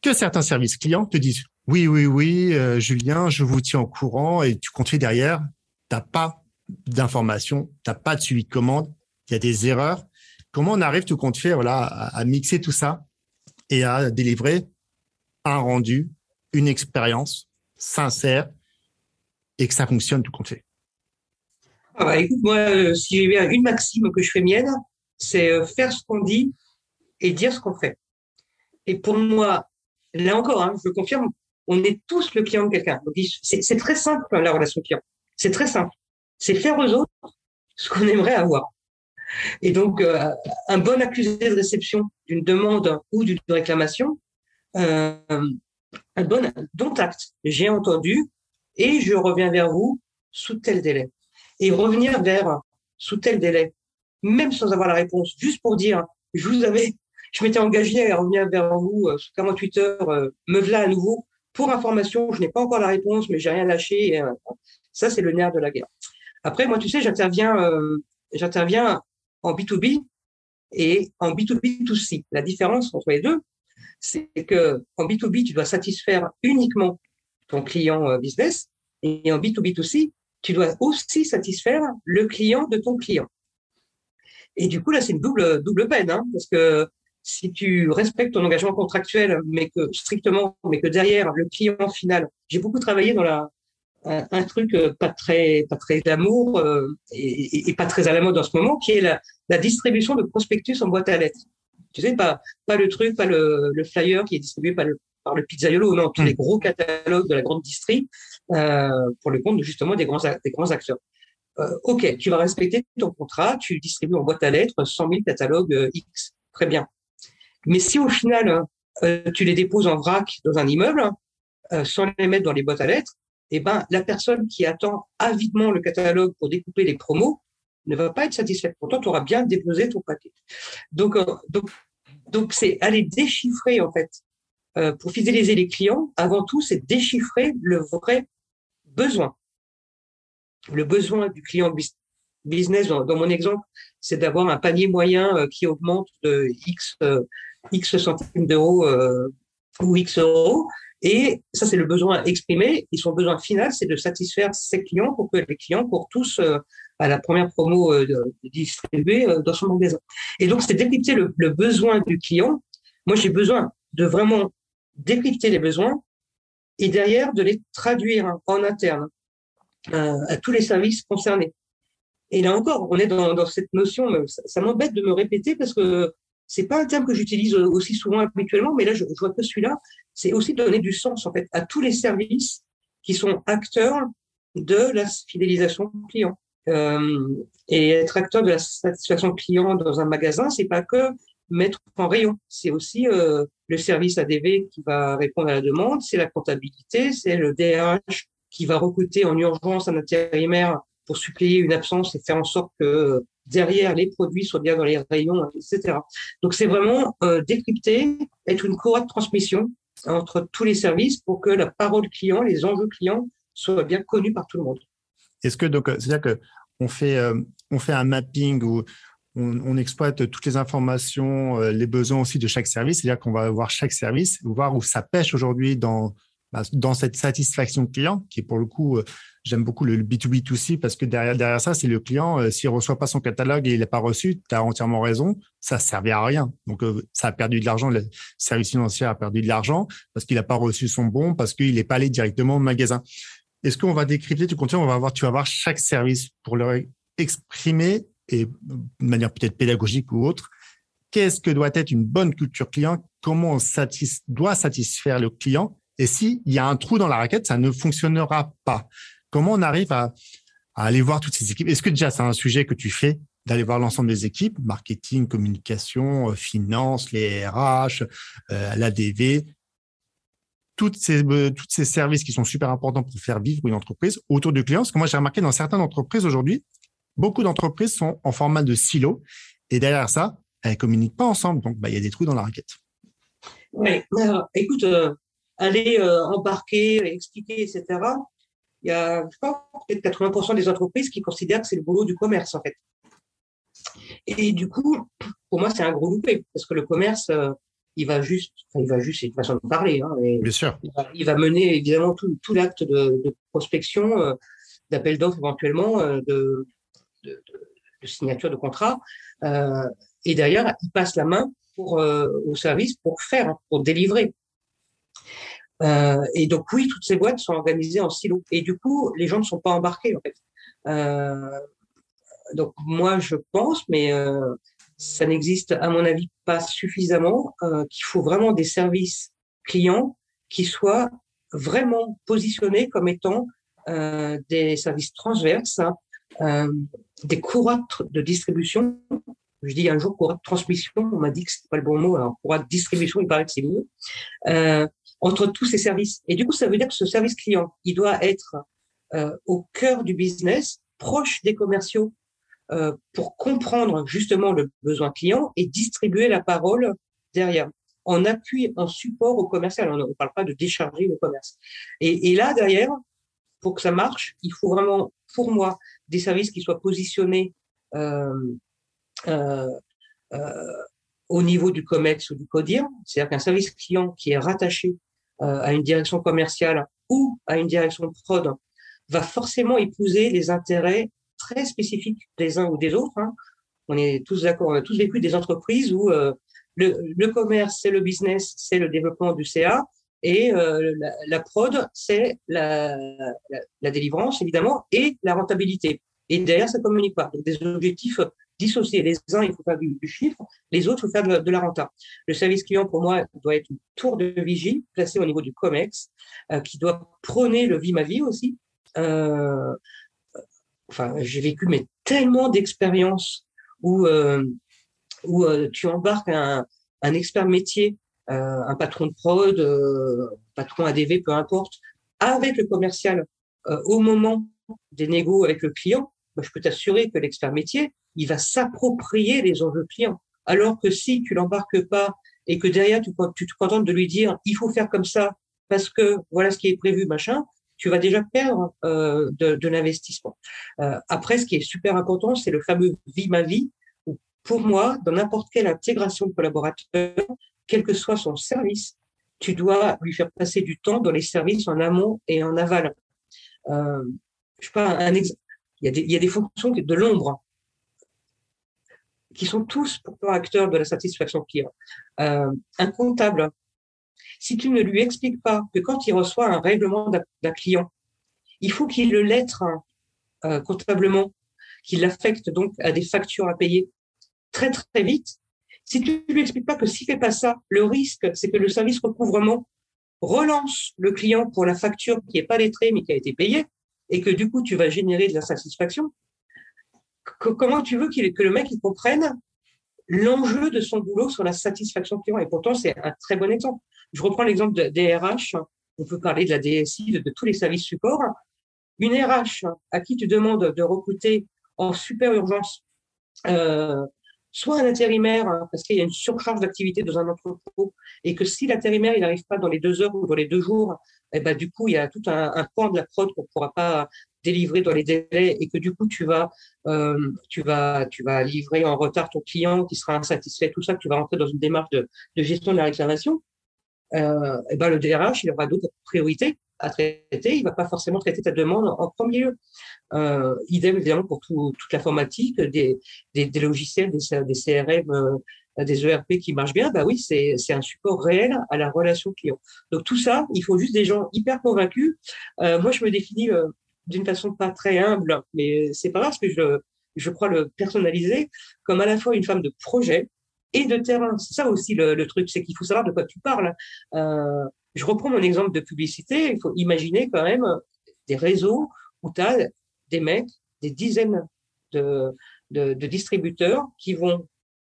que certains services clients te disent oui, oui, oui, euh, Julien, je vous tiens au courant et tu comptes derrière, t'as pas d'informations, tu n'as pas de suivi de commande, il y a des erreurs. Comment on arrive tout compte fait voilà, à, mixer tout ça et à délivrer un rendu, une expérience sincère et que ça fonctionne tout compte fait? Ah bah, Écoute, moi, euh, si j'ai bien une maxime que je fais mienne, c'est euh, faire ce qu'on dit et dire ce qu'on fait. Et pour moi, là encore, hein, je confirme, on est tous le client de quelqu'un. C'est très simple la relation client. C'est très simple c'est faire aux autres ce qu'on aimerait avoir. Et donc, euh, un bon accusé de réception d'une demande ou d'une réclamation, euh, un bon dont acte. J'ai entendu et je reviens vers vous sous tel délai. Et revenir vers sous tel délai, même sans avoir la réponse, juste pour dire, je vous avais, je m'étais engagé à revenir vers vous euh, sous 48 heures, me voilà à nouveau. Pour information, je n'ai pas encore la réponse, mais j'ai rien lâché. ça, c'est le nerf de la guerre. Après, moi, tu sais, j'interviens, euh, j'interviens en B2B et en B2B2C. La différence entre les deux, c'est que en B2B, tu dois satisfaire uniquement ton client euh, business et en B2B2C, tu dois aussi satisfaire le client de ton client. Et du coup, là, c'est une double, double peine, hein, parce que si tu respectes ton engagement contractuel, mais que strictement, mais que derrière le client final, j'ai beaucoup travaillé dans la, un, truc euh, pas très pas très d'amour euh, et, et, pas très à la mode en ce moment, qui est la, la, distribution de prospectus en boîte à lettres. Tu sais, pas pas le truc, pas le, le flyer qui est distribué par le par le pizzaiolo, non, tous les hmm. gros catalogues de la grande distrie euh, pour le compte justement des grands des grands acteurs. Euh, ok, tu vas respecter ton contrat, tu distribues en boîte à lettres 100 000 catalogues euh, X, très bien. Mais si au final tu les déposes en vrac dans un immeuble, sans les mettre dans les boîtes à lettres, eh ben, la personne qui attend avidement le catalogue pour découper les promos ne va pas être satisfaite. Pourtant, tu auras bien déposé ton paquet. Donc, euh, donc, donc, c'est aller déchiffrer en fait euh, pour fidéliser les clients. Avant tout, c'est déchiffrer le vrai besoin. Le besoin du client business, dans, mon exemple, c'est d'avoir un panier moyen euh, qui augmente de x x centimes d'euros ou x euros et ça, c'est le besoin exprimé. Et son besoin final, c'est de satisfaire ses clients pour que les clients courent tous euh, à la première promo euh, distribuée euh, dans son magasin. Et donc, c'est décrypter le, besoin du client. Moi, j'ai besoin de vraiment décrypter les besoins et derrière de les traduire en interne à tous les services concernés. Et là encore, on est dans, dans cette notion, ça m'embête de me répéter parce que c'est pas un terme que j'utilise aussi souvent habituellement, mais là, je, je vois que celui-là, c'est aussi donner du sens, en fait, à tous les services qui sont acteurs de la fidélisation client. Euh, et être acteur de la satisfaction client dans un magasin, c'est pas que mettre en rayon. C'est aussi euh, le service ADV qui va répondre à la demande, c'est la comptabilité, c'est le DRH qui va recruter en urgence un intérimaire pour suppléer une absence et faire en sorte que derrière les produits soient bien dans les rayons, etc. Donc c'est vraiment euh, décrypter, être une courroie de transmission entre tous les services pour que la parole client, les enjeux clients soient bien connus par tout le monde. Est-ce que donc c'est-à-dire que on fait euh, on fait un mapping où on, exploite toutes les informations, euh, les besoins aussi de chaque service, c'est-à-dire qu'on va voir chaque service, voir où ça pêche aujourd'hui dans bah, dans cette satisfaction client, qui est pour le coup, euh, j'aime beaucoup le B2B2C parce que derrière, derrière ça, c'est le client, euh, s'il reçoit pas son catalogue et il n'est pas reçu, tu as entièrement raison, ça servait à rien. Donc, euh, ça a perdu de l'argent, le service financier a perdu de l'argent parce qu'il n'a pas reçu son bon, parce qu'il n'est pas allé directement au magasin. Est-ce qu'on va décrypter, tu continues, on va voir, tu vas voir chaque service pour leur exprimer et de manière peut-être pédagogique ou autre, qu'est-ce que doit être une bonne culture client, comment on doit satisfaire le client? Et s'il y a un trou dans la raquette, ça ne fonctionnera pas. Comment on arrive à, aller voir toutes ces équipes? Est-ce que déjà c'est un sujet que tu fais d'aller voir l'ensemble des équipes, marketing, communication, euh, finance, les RH, euh, l'ADV, toutes ces, euh, toutes ces services qui sont super importants pour faire vivre une entreprise autour du client. Parce que moi, j'ai remarqué dans certaines entreprises aujourd'hui, beaucoup d'entreprises sont en format de silo et derrière ça, elles communiquent pas ensemble. Donc, bah, il y a des trous dans la raquette. Oui, écoute, aller euh, embarquer, expliquer, etc. Il y a, je crois, peut-être 80% des entreprises qui considèrent que c'est le boulot du commerce, en fait. Et du coup, pour moi, c'est un gros loupé, parce que le commerce, euh, il va juste, il va juste, c'est une façon de parler. Hein, Bien sûr. Il va, mener évidemment tout, tout l'acte de, de, prospection, euh, d'appel d'offres éventuellement, de, de, de, signature de contrat. Euh, et d'ailleurs, il passe la main pour, au service pour faire, pour délivrer. Euh, et donc oui, toutes ces boîtes sont organisées en silos. Et du coup, les gens ne sont pas embarqués en fait. Euh, donc moi, je pense, mais euh, ça n'existe à mon avis pas suffisamment, euh, qu'il faut vraiment des services clients qui soient vraiment positionnés comme étant euh, des services transverses, hein, des courroies de distribution. Je dis un jour courroie de transmission, on m'a dit que c'était pas le bon mot, alors courroie de distribution, il paraît que c'est mieux. Entre tous ces services. Et du coup, ça veut dire que ce service client, il doit être euh, au cœur du business, proche des commerciaux, euh, pour comprendre justement le besoin client et distribuer la parole derrière, en appui, en support au commercial. On ne parle pas de décharger le commerce. Et, et, là, derrière, pour que ça marche, il faut vraiment, pour moi, des services qui soient positionnés euh, euh, euh au niveau du COMEX ou du CODIR, c'est-à-dire qu'un service client qui est rattaché à une direction commerciale ou à une direction prod va forcément épouser les intérêts très spécifiques des uns ou des autres. Hein. On est tous d'accord, on a tous vécu des entreprises où euh, le, commerce, c'est le business, c'est le développement du CA, et euh, la, prod, c'est la, la, la, délivrance, évidemment, et la rentabilité. Et derrière, ça communique pas. Donc, des objectifs dissocier. Les uns, il faut faire du, chiffre, les autres, il faut faire de, la renta. Le service client, pour moi, doit être une tour de vigie placée au niveau du COMEX, euh, qui doit prôner le vie ma vie aussi. Euh, enfin, j'ai vécu mais tellement d'expériences où, euh, où tu embarques un, un expert métier, un patron de prod, patron ADV, peu importe, avec le commercial au moment des négos avec le client, je peux t'assurer que l'expert métier, il va s'approprier les enjeux clients. Alors que si tu l'embarques pas et que derrière tu, te contentes de lui dire il faut faire comme ça parce que voilà ce qui est prévu, machin, tu vas déjà perdre euh, de, l'investissement. Euh, après, ce qui est super important, c'est le fameux vie ma vie. Où pour moi, dans n'importe quelle intégration de collaborateur, quel que soit son service, tu dois lui faire passer du temps dans les services en amont et en aval. Euh, je sais pas a des, il y a des fonctions de l'ombre qui sont tous pourtant acteurs de la satisfaction client. Euh, un comptable, si tu ne lui expliques pas que quand il reçoit un règlement d'un client, il faut qu'il le lettre euh, comptablement, qu'il l'affecte donc à des factures à payer très très vite. Si tu lui expliques pas que s'il fait pas ça, le risque, c'est que le service recouvrement relance le client pour la facture qui est pas lettrée mais qui a été payée et que du coup tu vas générer de l'insatisfaction comment tu veux que le mec comprenne l'enjeu de son boulot sur la satisfaction client? Et pourtant, c'est un très bon exemple. Je reprends l'exemple des RH. On peut parler de la DSI, de, tous les services support. Une RH à qui tu demandes de recruter en super urgence euh, soit un intérimaire, hein, parce qu'il y a une surcharge d'activité dans un entrepôt, et que si l'intérimaire n'arrive pas dans les deux heures ou dans les deux jours, eh ben, du coup, il y a tout un, pan de la prod qu'on ne pourra pas délivrer dans les délais et que du coup tu vas euh, tu vas tu vas livrer en retard ton client qui sera insatisfait tout ça que tu vas rentrer dans une démarche de, de gestion de la réclamation euh, et ben le DRH il aura d'autres priorités à traiter il va pas forcément traiter ta demande en premier lieu euh, idem évidemment pour tout, toute l'informatique des, des, des, logiciels des, des CRM euh, des ERP qui marchent bien, bah oui, c'est un support réel à la relation client. Donc tout ça, il faut juste des gens hyper convaincus. Euh, moi, je me définis euh, d'une façon pas très humble, mais c'est pas grave parce que je, je crois le personnaliser comme à la fois une femme de projet et de terrain. C'est ça aussi le, le truc, c'est qu'il faut savoir de quoi tu parles. Euh, je reprends mon exemple de publicité. Il faut imaginer quand même des réseaux où tu as des mecs, des dizaines de, de, de, distributeurs qui vont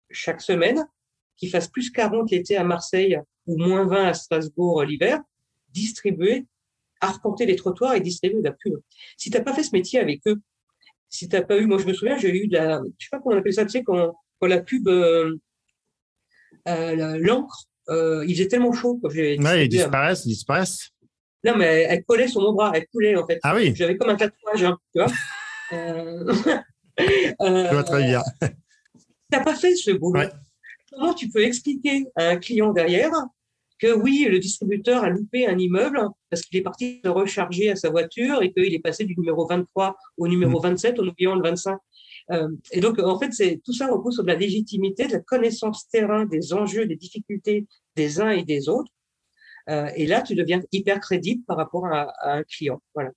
chaque semaine, qui fassent plus 40 l'été à Marseille ou moins 20 à Strasbourg l'hiver, distribuer arpenter les trottoirs et distribuer de la pub. Si tu n'as pas fait ce métier avec eux, si tu n'as pas eu, moi je me souviens, j'ai eu de la, je sais pas comment on appelle ça, tu sais, quand, quand la pub, euh, euh, l'encre, euh, il faisait tellement chaud. Quand ouais, ils disparaissent, ils disparaissent. Non, mais elle, collait sur mon bras, elle coulait en fait. Ah oui. J'avais comme un tatouage, hein, tu vois. je vois très bien. Tu n'as pas fait ce boulot. Comment tu peux expliquer à un client derrière que oui, le distributeur a loupé un immeuble parce qu'il est parti se recharger à sa voiture et qu'il est passé du numéro 23 au numéro 27 en oubliant le 25. Euh, et donc, en fait, c'est tout ça repose sur la légitimité, de la connaissance terrain des enjeux, des difficultés des uns et des autres. Euh, et là, tu deviens hyper crédible par rapport à, un client. Voilà.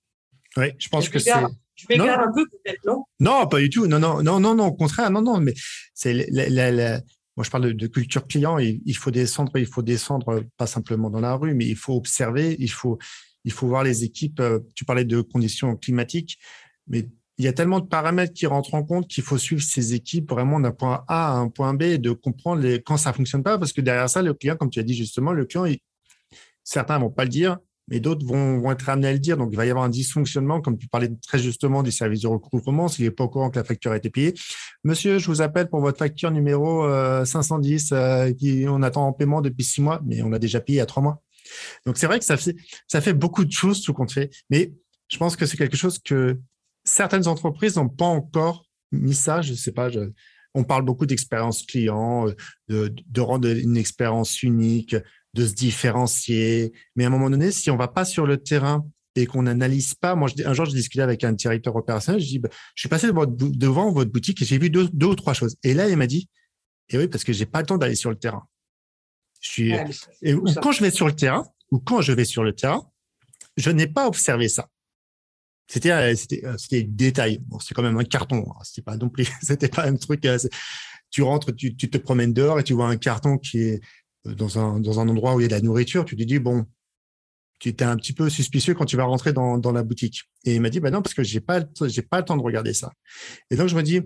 Oui, je pense que c'est. Je m'égare un peu peut-être, non? Non, pas du tout. Non, non, non, non, non. Au contraire, non, non. Mais c'est la, la, la, moi, je parle de, culture client. Et il faut descendre, il faut descendre pas simplement dans la rue, mais il faut observer, il faut, il faut voir les équipes. Euh, tu parlais de conditions climatiques, mais il y a tellement de paramètres qui rentrent en compte qu'il faut suivre ces équipes vraiment d'un point A à un point B et de comprendre les, quand ça fonctionne pas, parce que derrière ça, le client, comme tu as dit justement, le client, certains vont pas le dire, mais d'autres vont, être amenés à le dire. Donc, il va y avoir un dysfonctionnement, comme tu parlais très justement des services de recouvrement, s'il n'est pas au courant que la facture a été payée. Monsieur, je vous appelle pour votre facture numéro 510, euh, euh, qui on attend en paiement depuis six mois, mais on l'a déjà payé il y a trois mois. Donc, c'est vrai que ça fait, beaucoup de choses, tout compte fait. Mais je pense que c'est quelque chose que certaines entreprises n'ont pas encore mis ça. Je sais pas, on parle beaucoup d'expérience client, euh, de rendre une expérience unique, de se différencier. Mais à un moment donné, si on va pas sur le terrain et qu'on n'analyse pas, moi, un jour, je discutais avec un directeur opérationnel, je dis, bah, je suis passé devant votre boutique et j'ai vu deux, ou trois choses. Et là, il m'a dit, et eh oui, parce que j'ai pas le temps d'aller sur le terrain. Je suis, et, ou quand je vais sur le terrain, ou quand je vais sur le terrain, je n'ai pas observé ça. C'était, euh, c'était, euh, c'était détail. Bon, c'est quand même un carton. Hein. C'était pas non plus, c'était pas un truc. Euh, tu rentres, tu, tu te promènes dehors et tu vois un carton qui est dans un, dans un endroit où il y a de la nourriture, tu te dis, bon, tu étais un petit peu suspicieux quand tu vas rentrer dans, dans la boutique. Et il m'a dit, bah non, parce que j'ai pas, pas le temps de regarder ça. Et donc, je me dis,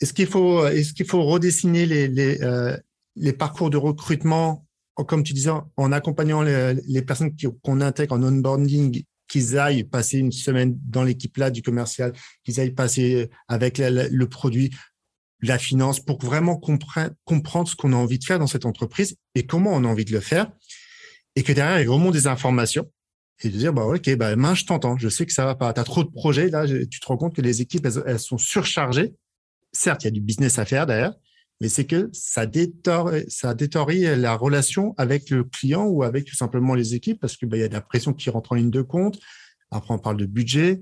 est-ce qu'il faut, est-ce faut redessiner les, les, euh, parcours de recrutement, comme tu disais, en accompagnant les, les personnes qu'on intègre en onboarding, qu'ils aillent passer une semaine dans l'équipe là du commercial, qu'ils aillent passer avec le produit, la finance pour vraiment comprendre ce qu'on a envie de faire dans cette entreprise et comment on a envie de le faire. Et que derrière, il remonte des informations et de dire, bah, OK, bah, main, je t'entends. Je sais que ça va pas. Tu as trop de projets. Là, tu te rends compte que les équipes, elles, sont surchargées. Certes, il y a du business à faire derrière, mais c'est que ça détorie, ça détorie la relation avec le client ou avec tout simplement les équipes parce que, bah, y a de la pression qui rentre en ligne de compte. Après, on parle de budget.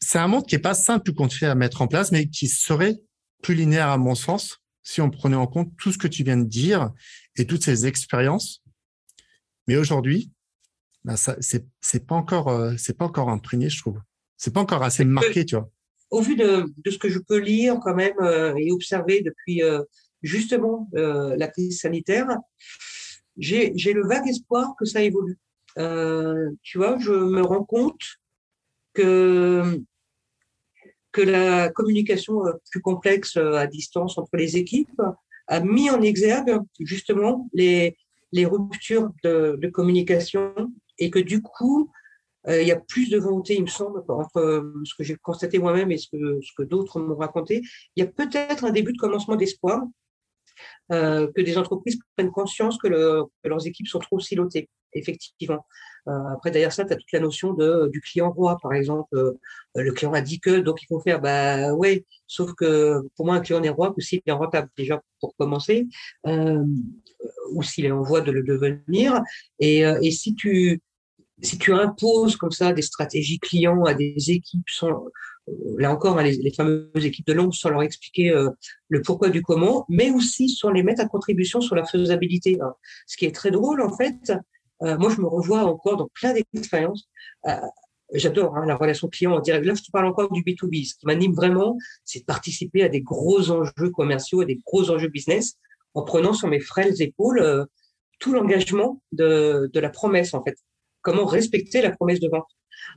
C'est un monde qui est pas simple qu'on fait à mettre en place, mais qui serait plus linéaire à mon sens si on prenait en compte tout ce que tu viens de dire et toutes ces expériences. Mais aujourd'hui, ben ça, c'est, pas encore, euh, c'est pas encore imprégné, je trouve. C'est pas encore assez marqué, tu vois. Au vu de, de ce que je peux lire quand même euh, et observer depuis euh, justement la crise sanitaire, j'ai, j'ai le vague espoir que ça évolue. tu vois, je me rends compte que que la communication plus complexe à distance entre les équipes a mis en exergue justement les, les ruptures de, de communication et que du coup, euh, il y a plus de volonté, il me semble, entre euh, ce que j'ai constaté moi-même et ce que, ce que d'autres m'ont raconté. Il y a peut-être un début de commencement d'espoir euh, que des entreprises prennent conscience que, le, que, leurs équipes sont trop silotées, effectivement. Euh, après, derrière ça, tu as toute la notion de, du client roi, par exemple. Euh, le client a dit que, donc il faut faire, bah ouais, sauf que pour moi, un client n'est roi que s'il est rentable, déjà, pour commencer, ou s'il est en voie de le devenir. Et, et si tu si tu imposes comme ça des stratégies clients à des équipes là encore, hein, les, fameuses équipes de l'ombre, sans leur expliquer euh, le pourquoi du comment, mais aussi sans les mettre à contribution sur la faisabilité. Hein. Ce qui est très drôle, en fait, euh, moi, je me revois encore dans plein d'expériences. Euh, j'adore hein, la relation client en direct. Là, je te parle encore du B2B. Ce qui m'anime vraiment, c'est de participer à des gros enjeux commerciaux, à des gros enjeux business, en prenant sur mes frêles épaules tout l'engagement de, de la promesse, en fait. Comment respecter la promesse de vente.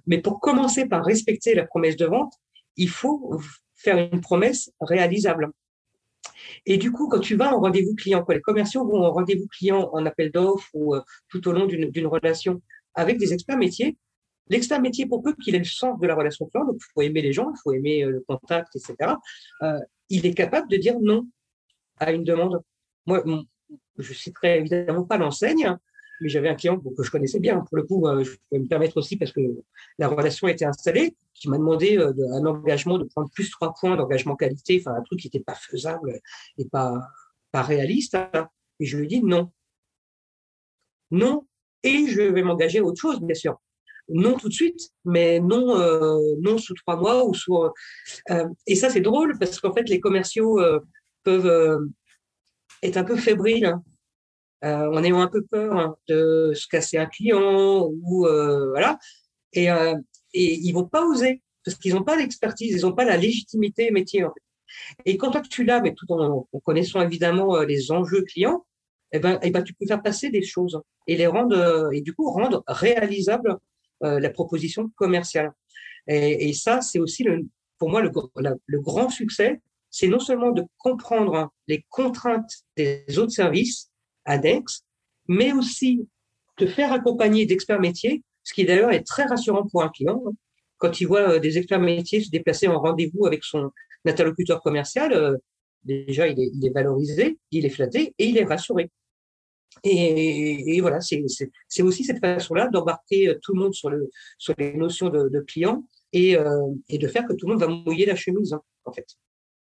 Mais pour commencer par respecter la promesse de vente, il faut faire une promesse réalisable. Et du coup, quand tu vas en rendez-vous client, quand les commerciaux vont en rendez-vous client en appel d'offres ou euh, tout au long d'une relation avec des experts métiers, l'expert métier, pour peu qu'il ait le sens de la relation client, donc il faut aimer les gens, il faut aimer euh, le contact, etc., euh, il est capable de dire non à une demande. Moi, je citerai évidemment pas l'enseigne, mais j'avais un client que je connaissais bien. Pour le coup, euh, je pouvais me permettre aussi parce que la relation était installée, qui m'a demandé euh, un engagement de prendre plus trois points d'engagement qualité, enfin un truc qui n'était pas faisable et pas, pas réaliste. Hein. Et je lui ai dit non. Non, et je vais m'engager à autre chose, bien sûr. Non tout de suite, mais non, euh, non sous trois mois ou sous. et ça, c'est drôle parce qu'en fait, les commerciaux peuvent être un peu fébriles. Hein euh, en ayant un peu peur hein, de se casser un client ou euh, voilà. Et, euh, et ils vont pas oser parce qu'ils n'ont pas l'expertise, ils n'ont pas la légitimité métier. Et quand toi tu l'as, mais tout en, connaissant évidemment euh, les enjeux clients, eh ben, eh ben tu peux faire passer des choses et les rendre et du coup rendre réalisable la proposition commerciale. Et, et ça, c'est aussi le, pour moi le, le grand succès, c'est non seulement de comprendre les contraintes des autres services, ADEX, mais aussi te faire accompagner d'experts métiers, ce qui d'ailleurs est très rassurant pour un client. Hein. Quand il voit euh, des experts métiers se déplacer en rendez-vous avec son interlocuteur commercial, euh, déjà il est, il est, valorisé, il est flatté et il est rassuré. Et, et voilà, c'est aussi cette façon-là d'embarquer euh, tout le monde sur, le, sur les notions de, de client et, euh, et, de faire que tout le monde va mouiller la chemise, hein, en fait.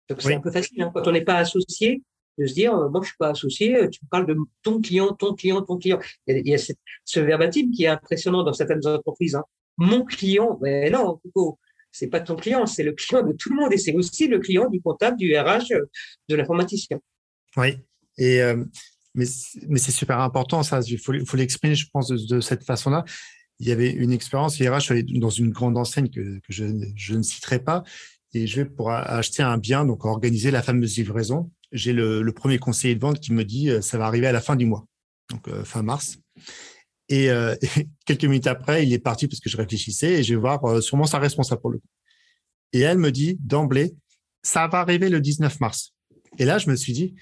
Donc c'est un peu facile hein. quand on n'est pas associé de se dire, euh, moi, je suis pas associé, euh, tu parles de ton client, ton client, ton client. Il y a, ce verbatim qui est impressionnant dans certaines entreprises. Hein. Mon client, mais non, Coco, c'est pas ton client, c'est le client de tout le monde et c'est aussi le client du comptable, du RH, euh, de l'informaticien. Oui, et mais, mais c'est super important ça. Il faut, l'exprimer, je pense, de, cette façon-là. Il y avait une expérience RH dans une grande enseigne que, que je, je, ne citerai pas, et je vais pour acheter un bien, donc organiser la fameuse livraison j'ai le, premier conseiller de vente qui me dit euh, ça va arriver à la fin du mois, donc euh, fin mars. Et, euh, quelques minutes après, il est parti parce que je réfléchissais et je vais voir sûrement sa responsable pour le coup. Et elle me dit d'emblée, ça va arriver le 19 mars. Et là, je me suis dit,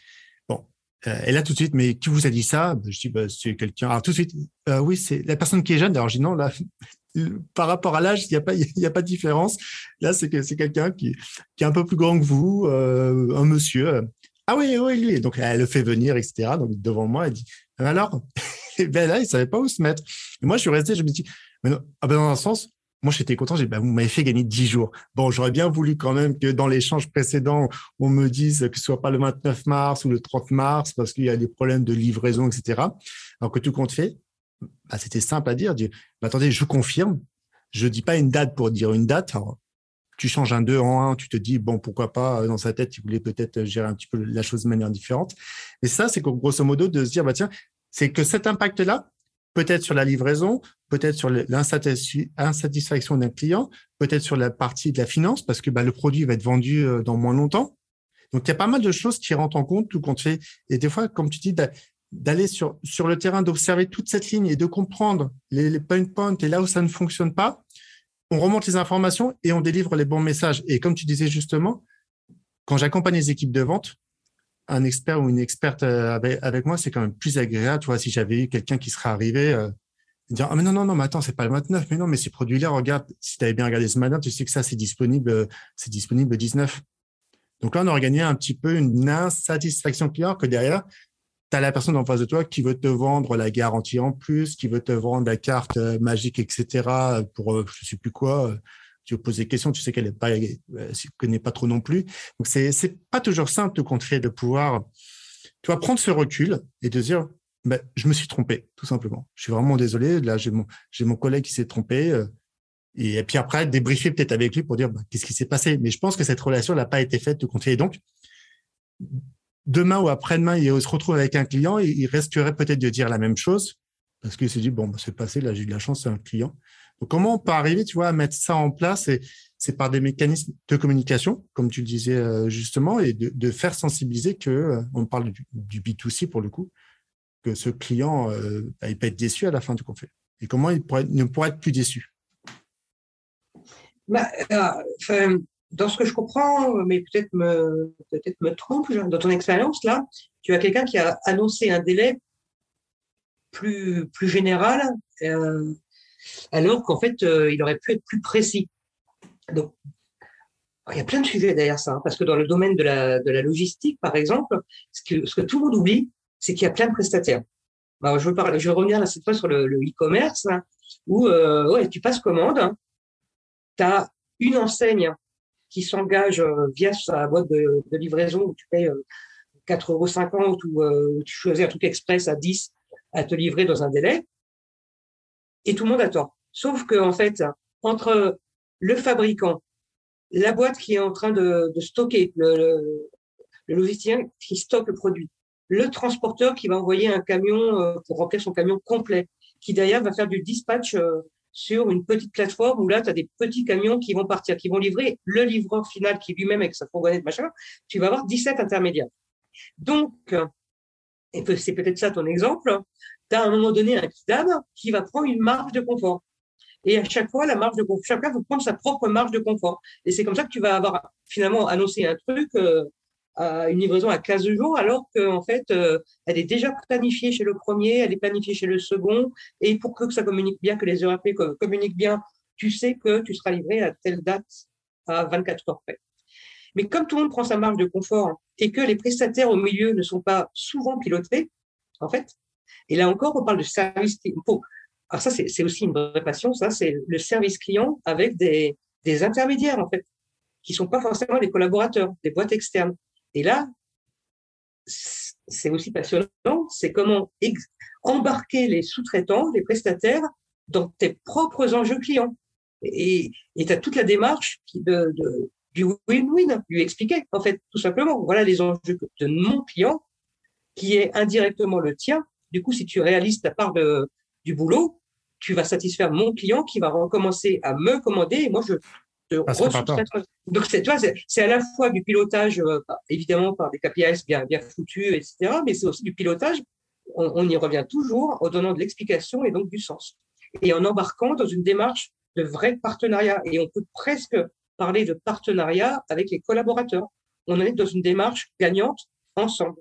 bon, et là tout de suite, mais qui vous a dit ça? Je dis, bah, c'est quelqu'un. Alors tout de suite, oui, c'est la personne qui est jeune. Alors je dis non, là, par rapport à l'âge, il n'y a pas, y a pas de différence. Là, c'est que c'est quelqu'un qui, qui est un peu plus grand que vous, un monsieur. Ah oui, oui, lui. Donc, elle le fait venir, etc. Donc, devant moi, elle dit, alors, ben là, il savait pas où se mettre. Et moi, je suis resté, je me dis, mais non, ah ben dans un sens, moi, j'étais content. J'ai dit, ben, vous m'avez fait gagner 10 jours. Bon, j'aurais bien voulu quand même que dans l'échange précédent, on me dise que ce soit pas le 29 mars ou le 30 mars parce qu'il y a des problèmes de livraison, etc. Alors que tout compte fait, bah, c'était simple à dire. dire bah, attendez, je confirme. Je dis pas une date pour dire une date tu changes un 2 en 1, tu te dis, bon, pourquoi pas, euh, dans sa tête, il voulait peut-être gérer un petit peu la chose de manière différente. Et ça, c'est grosso modo de se dire, bah, tiens, c'est que cet impact-là, peut-être sur la livraison, peut-être sur l'insatisfaction d'un client, peut-être sur la partie de la finance, parce que bah, le produit va être vendu euh, dans moins longtemps. Donc, il y a pas mal de choses qui rentrent en compte, tout compte fait. Et des fois, comme tu dis, d'aller sur, sur le terrain, d'observer toute cette ligne et de comprendre les, les pain points et là où ça ne fonctionne pas, on remonte les informations et on délivre les bons messages. Et comme tu disais justement, quand j'accompagne les équipes de vente, un expert ou une experte euh, avec, moi, c'est quand même plus agréable. Tu vois, si j'avais eu quelqu'un qui serait arrivé, euh, dire ah mais non non non mais attends c'est pas le 29 mais non mais ces produits là regarde si tu avais bien regardé ce matin tu sais que ça c'est disponible euh, c'est disponible le 19 donc là on aurait gagné un petit peu une insatisfaction client que derrière tu as la personne en face de toi qui veut te vendre la garantie en plus qui veut te vendre la carte magique etc pour je sais plus quoi tu poses des questions, tu sais qu'elle euh, connaît pas trop non plus. Donc c'est c'est pas toujours simple de contrer, de pouvoir, tu vas prendre ce recul et de dire, ben, je me suis trompé, tout simplement. Je suis vraiment désolé. Là, j'ai mon j'ai mon collègue qui s'est trompé. Euh, et, puis après, débriefer peut-être avec lui pour dire ben, qu'est-ce qui s'est passé? Mais je pense que cette relation n'a pas été faite de contrer. Et donc, demain ou après-demain, il se retrouve avec un client, et il resterait peut-être de dire la même chose parce qu'il s'est dit bon, ben, c'est passé. Là, j'ai eu de la chance, c'est un client. Comment on peut arriver, tu vois, à mettre ça en place c'est par des mécanismes de communication, comme tu le disais euh, justement, et de, faire sensibiliser que, euh, on parle du, B2C pour le coup, que ce client, euh, bah, il peut être déçu à la fin du conflit. Et comment il ne pourrait être plus déçu? Bah, Dans ce que je comprends, mais peut-être me, peut-être me trompe, dans ton expérience là, tu as quelqu'un qui a annoncé un délai plus, plus général alors qu'en fait, euh, il aurait pu être plus précis. Donc, il y a plein de sujets derrière ça, hein, parce que dans le domaine de la, de la logistique, par exemple, ce que, ce que tout le monde oublie, c'est qu'il y a plein de prestataires. Alors, je, veux parler, je vais revenir là, cette fois sur le e-commerce, où euh, ouais, tu passes commande, hein. tu as une enseigne qui s'engage euh, via sa boîte de, livraison où tu payes 4,50 euros ou tu choisis un truc express à 10 à te livrer dans un délai et tout le monde attend. Sauf que en fait, entre le fabricant, la boîte qui est en train de, stocker, le, le, le, logisticien qui stocke le produit, le transporteur qui va envoyer un camion euh, pour remplir son camion complet, qui d'ailleurs va faire du dispatch euh, sur une petite plateforme où là, tu as des petits camions qui vont partir, qui vont livrer le livreur final qui lui-même avec sa fourgonnette, machin, tu vas avoir 17 intermédiaires. Donc, et c'est peut-être ça ton exemple, tu as à un moment donné un kidam qui va prendre une marge de confort. Et à chaque fois, la marge de confort, chacun va prendre sa propre marge de confort. Et c'est comme ça que tu vas avoir finalement annoncé un truc, euh, à une livraison à 15 jours, alors qu'en fait, euh, elle est déjà planifiée chez le premier, elle est planifiée chez le second. Et pour que ça communique bien, que les ERP communiquent bien, tu sais que tu seras livré à telle date à 24 heures près. Mais comme tout le monde prend sa marge de confort et que les prestataires au milieu ne sont pas souvent pilotés, en fait, et là encore, on parle de service. Alors ça, c'est aussi une vraie passion. Ça, c'est le service client avec des, des intermédiaires, en fait, qui sont pas forcément des collaborateurs, des boîtes externes. Et là, c'est aussi passionnant. C'est comment embarquer les sous-traitants, les prestataires, dans tes propres enjeux clients. Et tu as toute la démarche de, du win-win, lui expliquer, en fait, tout simplement. Voilà les enjeux de mon client, qui est indirectement le tien, du coup, si tu réalises ta part de, du boulot, tu vas satisfaire mon client qui va recommencer à me commander et moi, je ah, Donc, c'est, c'est à la fois du pilotage, euh, évidemment, par des KPIs bien, bien foutus, etc., mais c'est aussi du pilotage. On, y revient toujours en donnant de l'explication et donc du sens. Et en embarquant dans une démarche de vrai partenariat. Et on peut presque parler de partenariat avec les collaborateurs. On en est dans une démarche gagnante ensemble.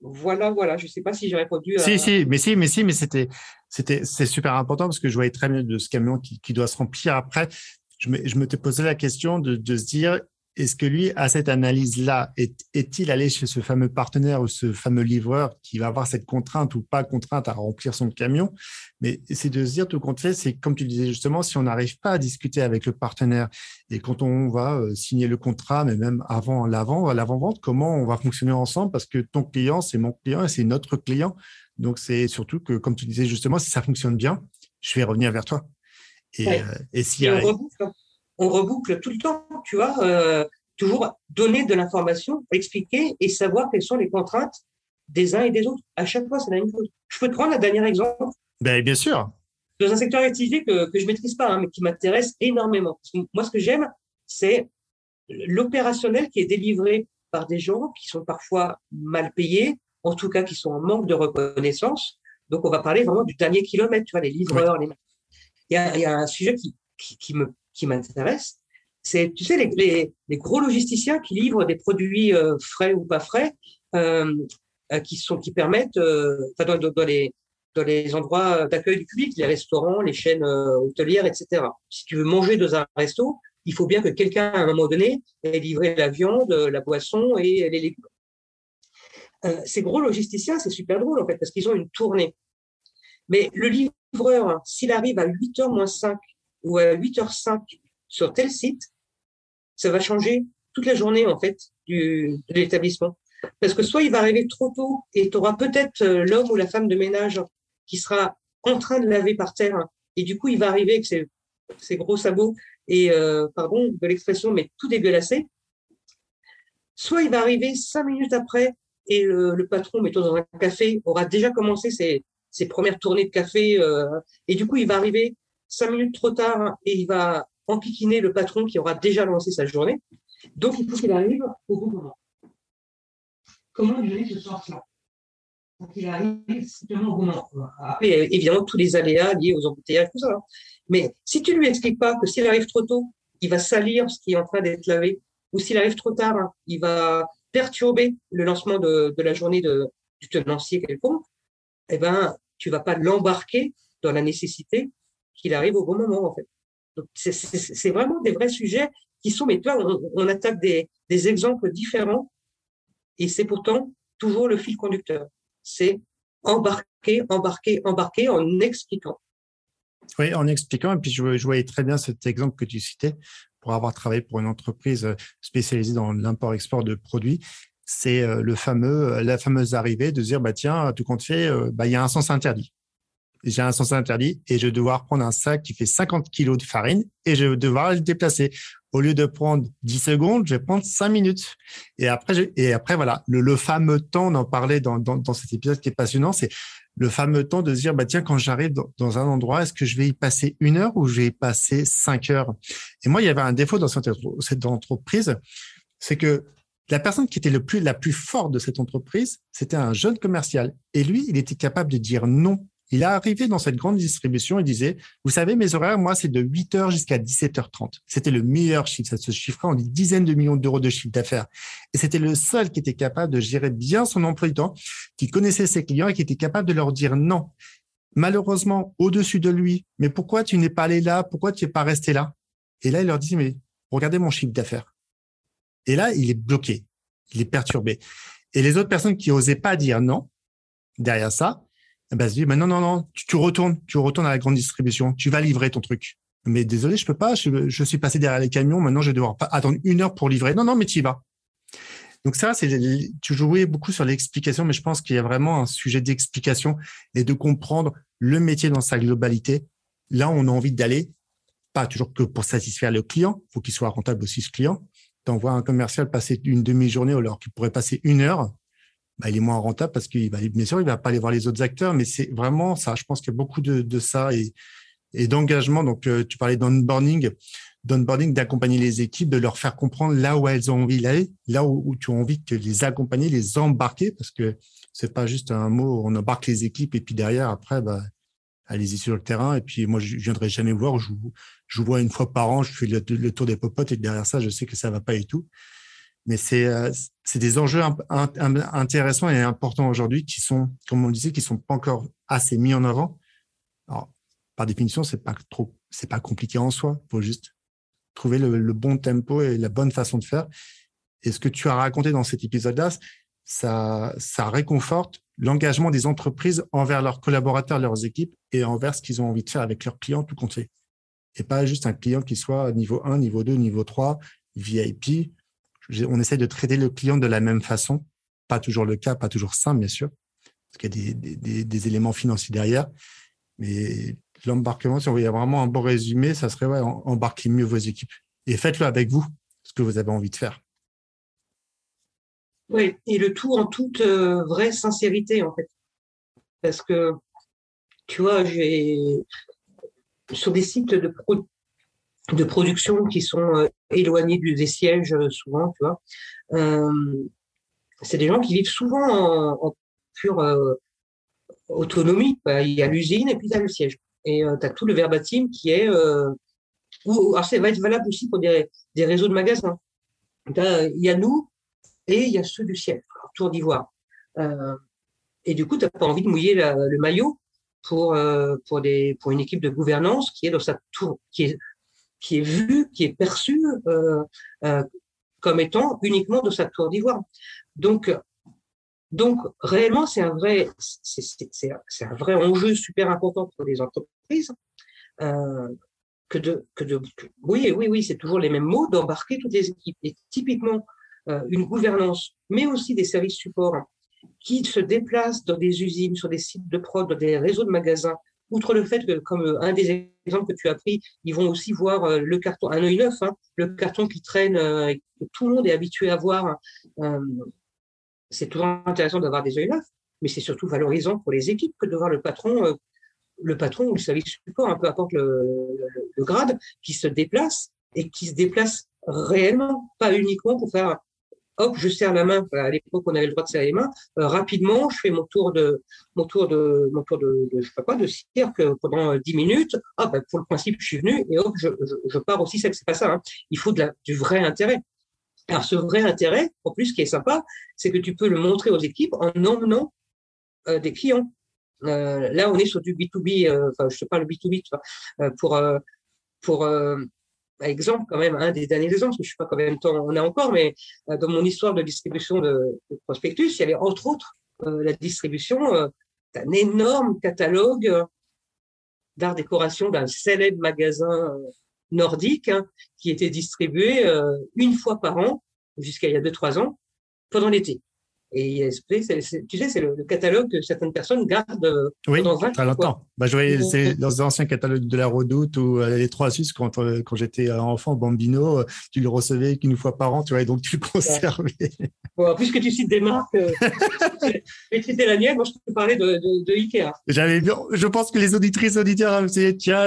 Voilà, voilà. Je ne sais pas si j'ai répondu. À... Si, si, mais si, mais si, mais c'était, c'était, c'est super important parce que je voyais très bien de ce camion qui, qui doit se remplir après. Je me, je me te posais la question de, de se dire, est-ce que lui, à cette analyse-là, est-il allé chez ce fameux partenaire ou ce fameux livreur qui va avoir cette contrainte ou pas contrainte à remplir son camion? Mais c'est de se dire, tout compte fait, c'est comme tu disais justement, si on n'arrive pas à discuter avec le partenaire et quand on va euh, signer le contrat, mais même avant l'avant, l'avant-vente, comment on va fonctionner ensemble? Parce que ton client, c'est mon client et c'est notre client. Donc, c'est surtout que, comme tu disais justement, si ça fonctionne bien, je vais revenir vers toi. Et, euh, et si on reboucle tout le temps, tu vois, euh, toujours donner de l'information, expliquer et savoir quelles sont les contraintes des uns et des autres. À chaque fois, c'est la même chose. Je peux te prendre un dernier exemple. Ben, bien sûr. Dans un secteur d'activité que, que je maîtrise pas, hein, mais qui m'intéresse énormément. moi, ce que j'aime, c'est l'opérationnel qui est délivré par des gens qui sont parfois mal payés, en tout cas qui sont en manque de reconnaissance. Donc, on va parler vraiment du dernier kilomètre, tu vois, les livreurs, les... Il y, a, y a un sujet qui, m'intéresse, c'est, tu sais, les, gros logisticiens qui livrent des produits frais ou pas frais, qui sont, qui permettent, dans, dans, les, endroits d'accueil du public, les restaurants, les chaînes hôtelières, etc. Si tu veux manger dans un resto, il faut bien que quelqu'un, à un moment donné, ait livré la viande, la boisson et les légumes. Euh, ces gros logisticiens, c'est super drôle, en fait, parce qu'ils ont une tournée. Mais le livreur, s'il arrive à 8h moins 5 ou à 8h05 sur tel site, ça va changer toute la journée, en fait, du, de l'établissement. Parce que soit il va arriver trop tôt et tu auras peut-être euh, l'homme ou la femme de ménage qui sera en train de laver par terre et du coup il va arriver avec ses, gros sabots et euh, pardon de l'expression mais tout dégueulassé. Soit il va arriver cinq minutes après et le, patron, mettons dans un café, aura déjà commencé ses, ses premières tournées de café, euh, et du coup, il va arriver cinq minutes trop tard et il va enquiquiner le patron qui aura déjà lancé sa journée. Donc, il faut qu'il arrive au bon moment. Comment donner ce sens-là Donc, il arrive simplement au bon moment. Après, évidemment, tous les aléas liés aux embouteillages, tout ça. Hein. Mais si tu lui expliques pas que s'il arrive trop tôt, il va salir ce qui est en train d'être lavé, ou s'il arrive trop tard, il va perturber le lancement de, la journée du tenancier quelconque, eh ben, tu vas pas l'embarquer dans la nécessité qu'il arrive au bon moment, en fait. C'est vraiment des vrais sujets qui sont, mais toi, on, attaque des, exemples différents et c'est pourtant toujours le fil conducteur. C'est embarquer, embarquer, embarquer en expliquant. Oui, en expliquant. Et puis, je, voyais très bien cet exemple que tu citais pour avoir travaillé pour une entreprise spécialisée dans l'import-export de produits, c'est euh, le fameux, euh, la fameuse arrivée de dire, bah, tiens, tout compte fait, bah, il y a un sens interdit. J'ai un sens interdit et je vais devoir prendre un sac qui fait 50 kilos de farine et je vais devoir le déplacer. Au lieu de prendre 10 secondes, je vais prendre 5 minutes. Et après, et après voilà, le, le fameux temps, on en parlait dans, dans, dans cet épisode qui est passionnant, c'est le fameux temps de dire, bah, tiens, quand j'arrive dans, un endroit, est-ce que je vais y passer une heure ou je vais y passer cinq heures? Et moi, il y avait un défaut dans cette entreprise, c'est que la personne qui était le plus, la plus forte de cette entreprise, c'était un jeune commercial. Et lui, il était capable de dire non il est arrivé dans cette grande distribution et disait, vous savez, mes horaires, moi, c'est de 8 heures jusqu'à 17h30. C'était le meilleur chiffre. Ça se chiffrait en dizaines de millions d'euros de chiffre d'affaires. Et c'était le seul qui était capable de gérer bien son emploi qui connaissait ses clients et qui était capable de leur dire non. Malheureusement, au-dessus de lui, mais pourquoi tu n'es pas allé là? Pourquoi tu n'es pas resté là? Et là, il leur dit, mais regardez mon chiffre d'affaires. Et là, il est bloqué. Il est perturbé. Et les autres personnes qui osaient pas dire non, derrière ça, bah, dit, non, non, non, tu, retournes, tu retournes à la grande distribution, tu vas livrer ton truc. Mais désolé, je peux pas, je, suis passé derrière les camions, maintenant je vais devoir attendre une heure pour livrer. Non, non, mais tu y vas. Donc ça, c'est tu jouais beaucoup sur l'explication, mais je pense qu'il y a vraiment un sujet d'explication et de comprendre le métier dans sa globalité. Là, on a envie d'aller, pas toujours que pour satisfaire le client, faut qu'il soit rentable aussi ce client. T'envoies un commercial passer une demi-journée alors qu'il pourrait passer une heure, bah, il est moins rentable parce qu'il va, bien sûr, il va pas aller voir les autres acteurs, mais c'est vraiment ça. Je pense qu'il y a beaucoup de, ça et, d'engagement. Donc, euh, tu parlais d'onboarding, d'onboarding, d'accompagner les équipes, de leur faire comprendre là où elles ont envie d'aller, là où, tu as envie de les accompagner, les embarquer, parce que c'est pas juste un mot, on embarque les équipes et puis derrière, après, bah, allez-y sur le terrain. Et puis, moi, je viendrai jamais voir. Je, je vois une fois par an, je fais le, tour des popotes et derrière ça, je sais que ça va pas et tout mais c'est euh, des enjeux intéressants et importants aujourd'hui qui sont, comme on le disait, qui sont pas encore assez mis en avant. Alors, par définition, c'est pas trop, c'est pas compliqué en soi. Faut juste trouver le, bon tempo et la bonne façon de faire. Et ce que tu as raconté dans cet épisode-là, ça, réconforte l'engagement des entreprises envers leurs collaborateurs, leurs équipes et envers ce qu'ils ont envie de faire avec leurs clients tout compté. Et pas juste un client qui soit niveau 1, niveau 2, niveau 3, VIP, on essaie de traiter le client de la même façon. Pas toujours le cas, pas toujours simple, bien sûr, parce qu'il y a des, éléments financiers derrière. Mais l'embarquement, si on voulait vraiment un bon résumé, ça serait ouais, embarquer mieux vos équipes et faites-le avec vous, ce que vous avez envie de faire. Oui, et le tout en toute euh, vraie sincérité, en fait. Parce que, tu vois, j'ai sur des sites de, de production qui sont euh, éloignés des sièges euh, souvent, tu vois. Euh, c'est des gens qui vivent souvent en, pure autonomie. Il y a l'usine et puis il y a le siège. Et tu as tout le verbatim qui est ou, alors ça va être valable aussi pour des, des réseaux de magasins. Il y a nous et il y a ceux du ciel, Tour d'Ivoire. Euh, et du coup, tu n'as pas envie de mouiller le maillot pour, euh, pour, des, pour une équipe de gouvernance qui est dans sa tour, qui est, qui est vue, qui est perçue euh, euh, comme étant uniquement de sa tour d'ivoire. Donc, donc réellement, c'est un vrai, c'est un vrai enjeu super important pour les entreprises. Euh, que de, que de, oui, oui, oui, c'est toujours les mêmes mots d'embarquer toutes les équipes. Et typiquement, une gouvernance, mais aussi des services supports qui se déplacent dans des usines, sur des sites de prod, dans des réseaux de magasins, outre le fait que, comme euh, un des exemples que tu as pris, ils vont aussi voir euh, le carton, un œil neuf, hein, le carton qui traîne, euh, que tout le monde est habitué à voir. c'est toujours intéressant d'avoir des œils neufs, mais c'est surtout valorisant pour les équipes que de voir le patron, le patron ou le service support, un peu importe le, grade, qui se déplace et qui se déplace réellement, pas uniquement pour faire hop, je serre la main. À l'époque, on avait le droit de serrer les mains. Euh, rapidement, je fais mon tour de, mon tour de, mon tour de, de je sais pas quoi, de cirque pendant 10 minutes. Ah, ben, pour le principe, je suis venu et hop, je, je, je pars aussi. C'est pas ça. Hein. Il faut de la, du vrai intérêt. Alors, ce vrai intérêt, en plus, qui est sympa, c'est que tu peux le montrer aux équipes en emmenant euh, des clients. Euh, là, on est sur du B2B, euh, enfin, je te parle B2B, tu vois, euh, pour, euh, pour exemple quand même, un des derniers exemples, je ne sais pas combien de temps on a encore, mais euh, dans mon histoire de distribution de, prospectus, il y avait entre autres euh, la distribution euh, d'un énorme catalogue d'art décoration d'un célèbre magasin nordique hein, qui était distribué une fois par an jusqu'à il y a deux trois ans pendant l'été. Et tu sais, c'est le, catalogue que certaines personnes gardent euh, oui, pendant 20 très longtemps. Bah, je voyais c'est dans les anciens catalogues de la Redoute ou euh, les Trois Suisses, quand, euh, quand j'étais enfant, Bambino, tu le recevais qu'une fois par an, tu vois, et donc tu le conservais. Bon, puisque tu cites des marques, et c'était la mienne, moi je peux parler de, de, de Ikea. J'avais je pense que les auditrices auditeurs me dit, tiens,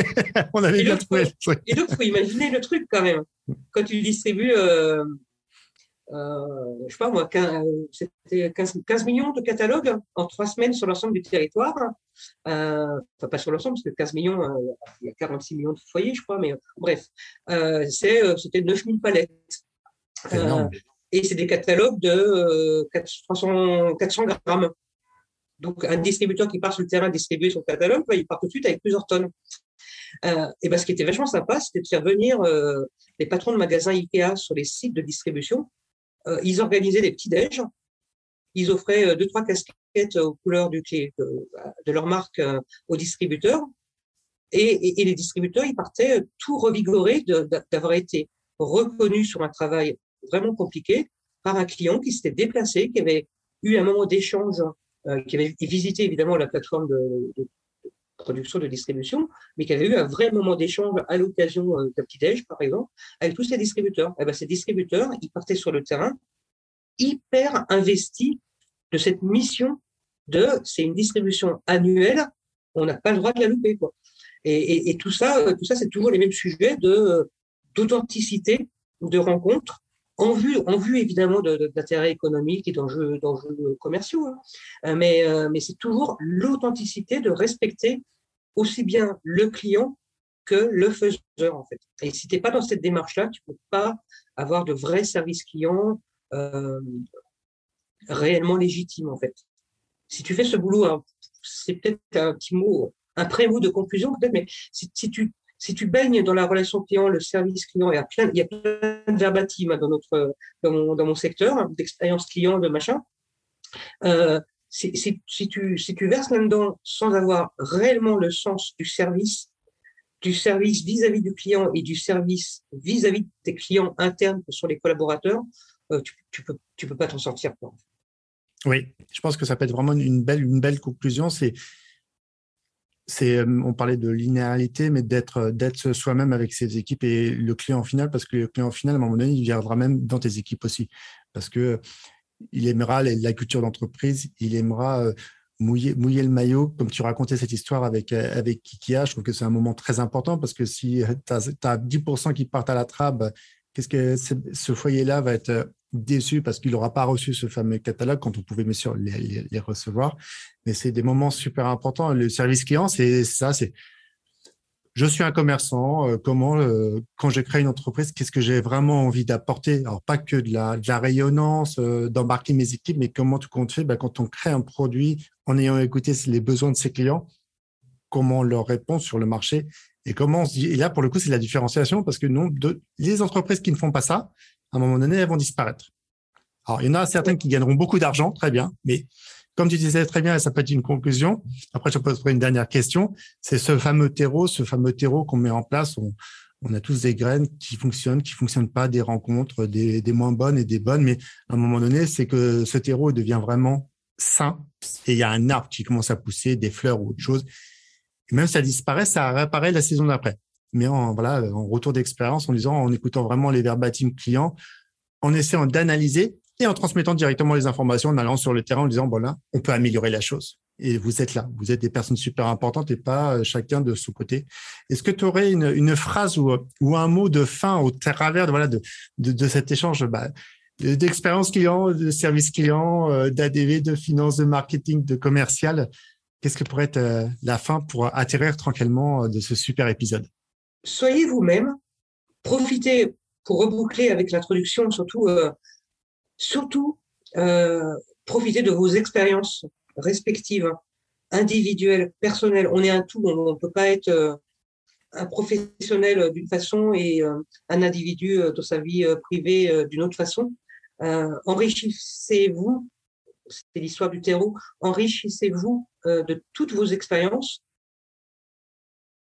on avait bien trouvé. Et donc, il faut imaginer le truc quand même. Quand tu distribues euh, je sais pas moi, 15, c'était 15, millions de catalogues en trois semaines sur l'ensemble du territoire. Euh, enfin, pas sur l'ensemble, parce que 15 millions, euh, il y a 46 millions de foyers, je crois, mais bref, euh, euh, c'était 9000 palettes. et c'est des catalogues de 400, 400 grammes. Donc, un distributeur qui part sur le terrain distribuer son catalogue, il part tout de suite avec plusieurs tonnes. Euh, et ben, ce qui était vachement sympa, c'était de faire venir euh, les patrons de magasins Ikea sur les sites de distribution euh, ils organisaient des petits déj. Ils offraient euh, deux, trois casquettes aux couleurs du, de, de leur marque euh, aux distributeurs. Et, et, les distributeurs, ils partaient tout revigorés d'avoir été reconnus sur un travail vraiment compliqué par un client qui s'était déplacé, qui avait eu un moment d'échange, euh, qui avait visité évidemment la plateforme de, de, production, de distribution, mais qui avait eu un vrai moment d'échange à l'occasion euh, d'un petit-déj, par exemple, avec tous ces distributeurs. Et eh ben, ces distributeurs, ils partaient sur le terrain hyper investis de cette mission de c'est une distribution annuelle, on n'a pas le droit de la louper. Quoi. Et, et, et tout ça, euh, tout ça, c'est toujours les mêmes sujets de d'authenticité, de rencontre, en vue, en vue évidemment d'intérêts économiques et d'enjeux commerciaux. Hein. Euh, mais, mais c'est toujours l'authenticité de respecter aussi bien le client que le faiseur en fait. Et si tu n'es pas dans cette démarche-là, tu peux pas avoir de vrai service client euh, réellement légitime en fait. Si tu fais ce boulot, hein, c'est peut-être un petit mot, un pré-mot de conclusion peut-être, mais si, tu si tu baignes dans la relation client, le service client, il y a plein, il y a plein de verbatim dans notre dans mon, secteur hein, d'expérience client, de machin. Euh, si, tu, verses là-dedans sans avoir réellement le sens du service, du service vis-à-vis du client et du service vis-à-vis de tes clients internes que sont les collaborateurs, euh, tu, tu peux tu peux pas t'en sortir. Quoi. Oui, je pense que ça peut être vraiment une belle une belle conclusion. C'est euh, on parlait de linéarité, mais d'être d'être soi-même avec ses équipes et le client final, parce que le client final, à un moment donné, il viendra même dans tes équipes aussi, parce que il aimera la culture d'entreprise, il aimera euh, mouiller, le maillot, comme tu racontais cette histoire avec, euh, avec Kikia. Je trouve que c'est un moment très important parce que si tu as, 10% qui partent à la trabe, qu'est-ce que ce foyer-là va être euh, déçu parce qu'il n'aura pas reçu ce fameux catalogue quand on pouvait bien sûr les, recevoir. Mais c'est des moments super importants. Le service client, c'est ça, c'est je suis un commerçant, euh, comment, euh, quand je crée une entreprise, qu'est-ce que j'ai vraiment envie d'apporter? Alors, pas que de la, rayonnance, euh, d'embarquer mes équipes, mais comment tu comptes faire ben, Quand on crée un produit en ayant écouté les besoins de ses clients, comment on leur répond sur le marché et comment. Et là, pour le coup, c'est la différenciation parce que non, les entreprises qui ne font pas ça, à un moment donné, elles vont disparaître. Alors, il y en a certaines qui gagneront beaucoup d'argent, très bien, mais comme tu disais très bien, ça peut être une conclusion. Après, je poserai une dernière question. C'est ce fameux terreau, ce fameux terreau qu'on met en place. On, on, a tous des graines qui fonctionnent, qui fonctionnent pas, des rencontres, des, des moins bonnes et des bonnes. Mais à un moment donné, c'est que ce terreau devient vraiment sain et il y a un arbre qui commence à pousser, des fleurs ou autre chose. Et même si ça disparaît, ça réapparaît la saison d'après. Mais en, voilà, en retour d'expérience, en disant, en écoutant vraiment les verbatims clients, en essayant d'analyser et en transmettant directement les informations, en allant sur le terrain, en disant, voilà, on peut améliorer la chose. Et vous êtes là, vous êtes des personnes super importantes et pas euh, chacun de son côté. Est-ce que tu aurais une, une phrase ou, ou, un mot de fin au travers de, voilà, de, de, de cet échange bah, d'expérience client, de service client, euh, d'ADV, de finance, de marketing, de commercial? Qu'est-ce que pourrait être euh, la fin pour atterrir tranquillement de ce super épisode? Soyez vous-même, profitez pour reboucler avec l'introduction, surtout surtout euh, profiter de vos expériences respectives, individuelles, personnelles. On est un tout, on ne peut pas être euh, un professionnel d'une façon et euh, un individu dans sa vie privée d'une autre façon. enrichissez-vous, c'est l'histoire du terreau, enrichissez-vous de toutes vos expériences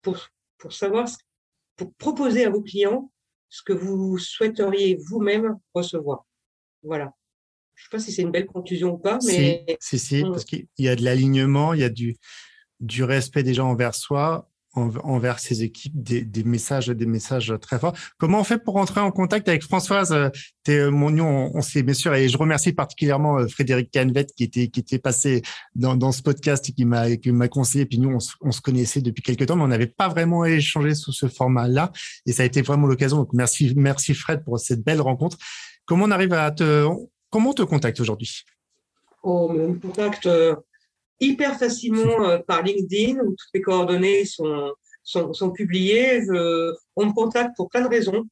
pour, pour savoir, pour proposer à vos clients ce que vous souhaiteriez vous-même recevoir. Voilà. Je ne sais pas si c'est une belle conclusion ou pas, mais. Si, si, parce qu'il y a de l'alignement, il y a du, du respect des gens envers soi, envers ses équipes, des, messages, des messages très forts. Comment on fait pour entrer en contact avec Françoise es euh, mon nom, on, sait bien sûr, et je remercie particulièrement euh, Frédéric Canvet qui était qui était passé dans, ce podcast et qui m'a qui m'a conseillé. Puis nous, on, on, se connaissait depuis quelques temps, mais on n'avait pas vraiment échangé sous ce format-là, et ça a été vraiment l'occasion. Donc merci merci Fred pour cette belle rencontre. Comment on arrive à te, comment on te contacte aujourd'hui? Oh, On me contacte euh, hyper facilement euh, par LinkedIn où toutes mes coordonnées sont, sont, publiées. on me contacte pour plein de raisons.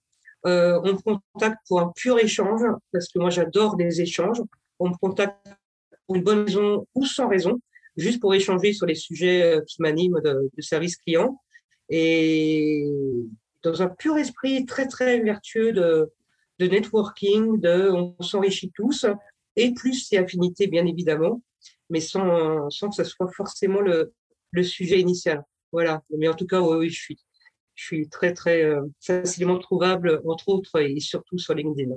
Euh, on me contacte pour un pur échange parce que moi j'adore des échanges. On me contacte pour une bonne raison ou sans raison, juste pour échanger sur les sujets qui m'animent de, de service client. Et dans un pur esprit très très vertueux de, de networking, de on s'enrichit tous, et plus c'est affinité, bien évidemment, mais sans, sans que ce soit forcément le, le sujet initial. Voilà. Mais en tout cas, oui, je suis, je suis très, très euh, facilement trouvable, entre autres, et surtout sur LinkedIn.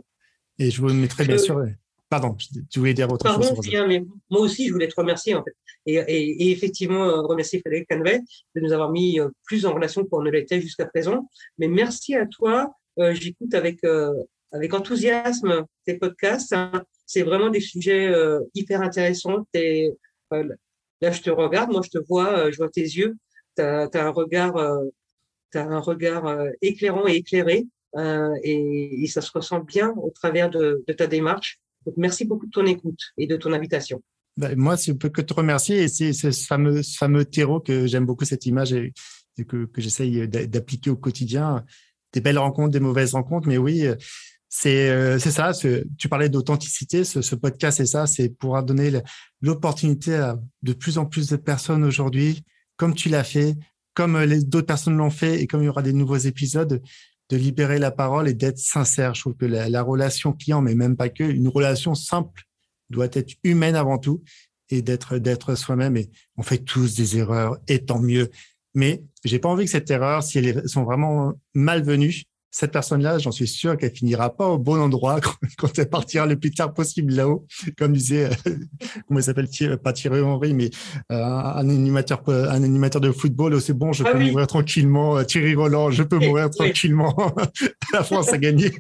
Et je vous mettrai bien sûr. Pardon, tu voulais dire autre Pardon, chose. Bien, mais moi aussi, je voulais te remercier, en fait. Et, et, et effectivement, euh, remercier Frédéric Canvet de nous avoir mis euh, plus en relation qu'on ne l'était jusqu'à présent. Mais merci à toi. J'écoute avec avec enthousiasme tes podcasts. Hein. C'est vraiment des sujets euh, hyper intéressants. Euh, là, je te regarde, moi, je te vois, euh, je vois tes yeux. Tu as, un regard, as un regard éclairant et éclairé, et, et, ça se ressent bien au travers de, ta démarche. Merci beaucoup de ton écoute et de ton invitation. Ben, moi, je peux que te remercier. Et c'est ce fameux, fameux terreau que j'aime beaucoup cette image et, que j'essaye d'appliquer au quotidien. Des belles rencontres, des mauvaises rencontres, mais oui, c'est euh, ça. Tu parlais d'authenticité. Ce, ce, podcast, c'est ça. C'est pour donner l'opportunité à de plus en plus de personnes aujourd'hui, comme tu l'as fait, comme euh, d'autres personnes l'ont fait, et comme il y aura des nouveaux épisodes, de libérer la parole et d'être sincère. Je trouve que la, la, relation client, mais même pas que, une relation simple doit être humaine avant tout et d'être d'être soi-même. Et on fait tous des erreurs, et tant mieux. Mais j'ai pas envie que cette erreur, si elles sont vraiment malvenues, cette personne-là, j'en suis sûr qu'elle finira pas au bon endroit quand elle partira le plus tard possible là-haut. Comme disait, euh, comment il s'appelle, pas Thierry Henry, mais euh, un animateur, un animateur de football. Oh, c'est bon, je ah peux mourir tranquillement. Euh, Thierry Roland, je peux mourir tranquillement. La France a gagné.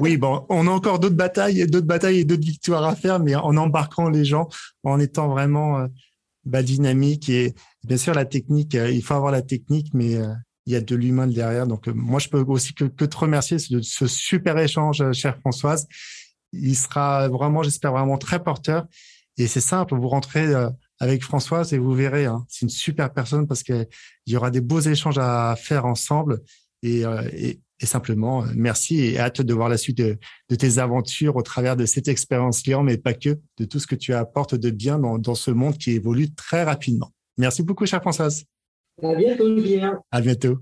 Oui, bon, on a encore d'autres batailles, d'autres batailles et d'autres victoires à faire, mais en embarquant les gens, en étant vraiment bah, dynamique et bien sûr la technique. il faut avoir la technique, mais il y a de l'humain derrière. Donc, euh, moi, je peux aussi que, te remercier de ce super échange, euh, chère Françoise. Il sera vraiment, j'espère, vraiment très porteur. Et c'est simple, vous rentrez euh, avec Françoise et vous verrez, hein, c'est une super personne parce qu'il y aura des beaux échanges à faire ensemble. Et, simplement, merci et hâte de voir la suite de, tes aventures au travers de cette expérience client, mais pas que, de tout ce que tu apportes de bien dans, dans ce monde qui évolue très rapidement. Merci beaucoup, chère Françoise. À bientôt, bien. À bientôt.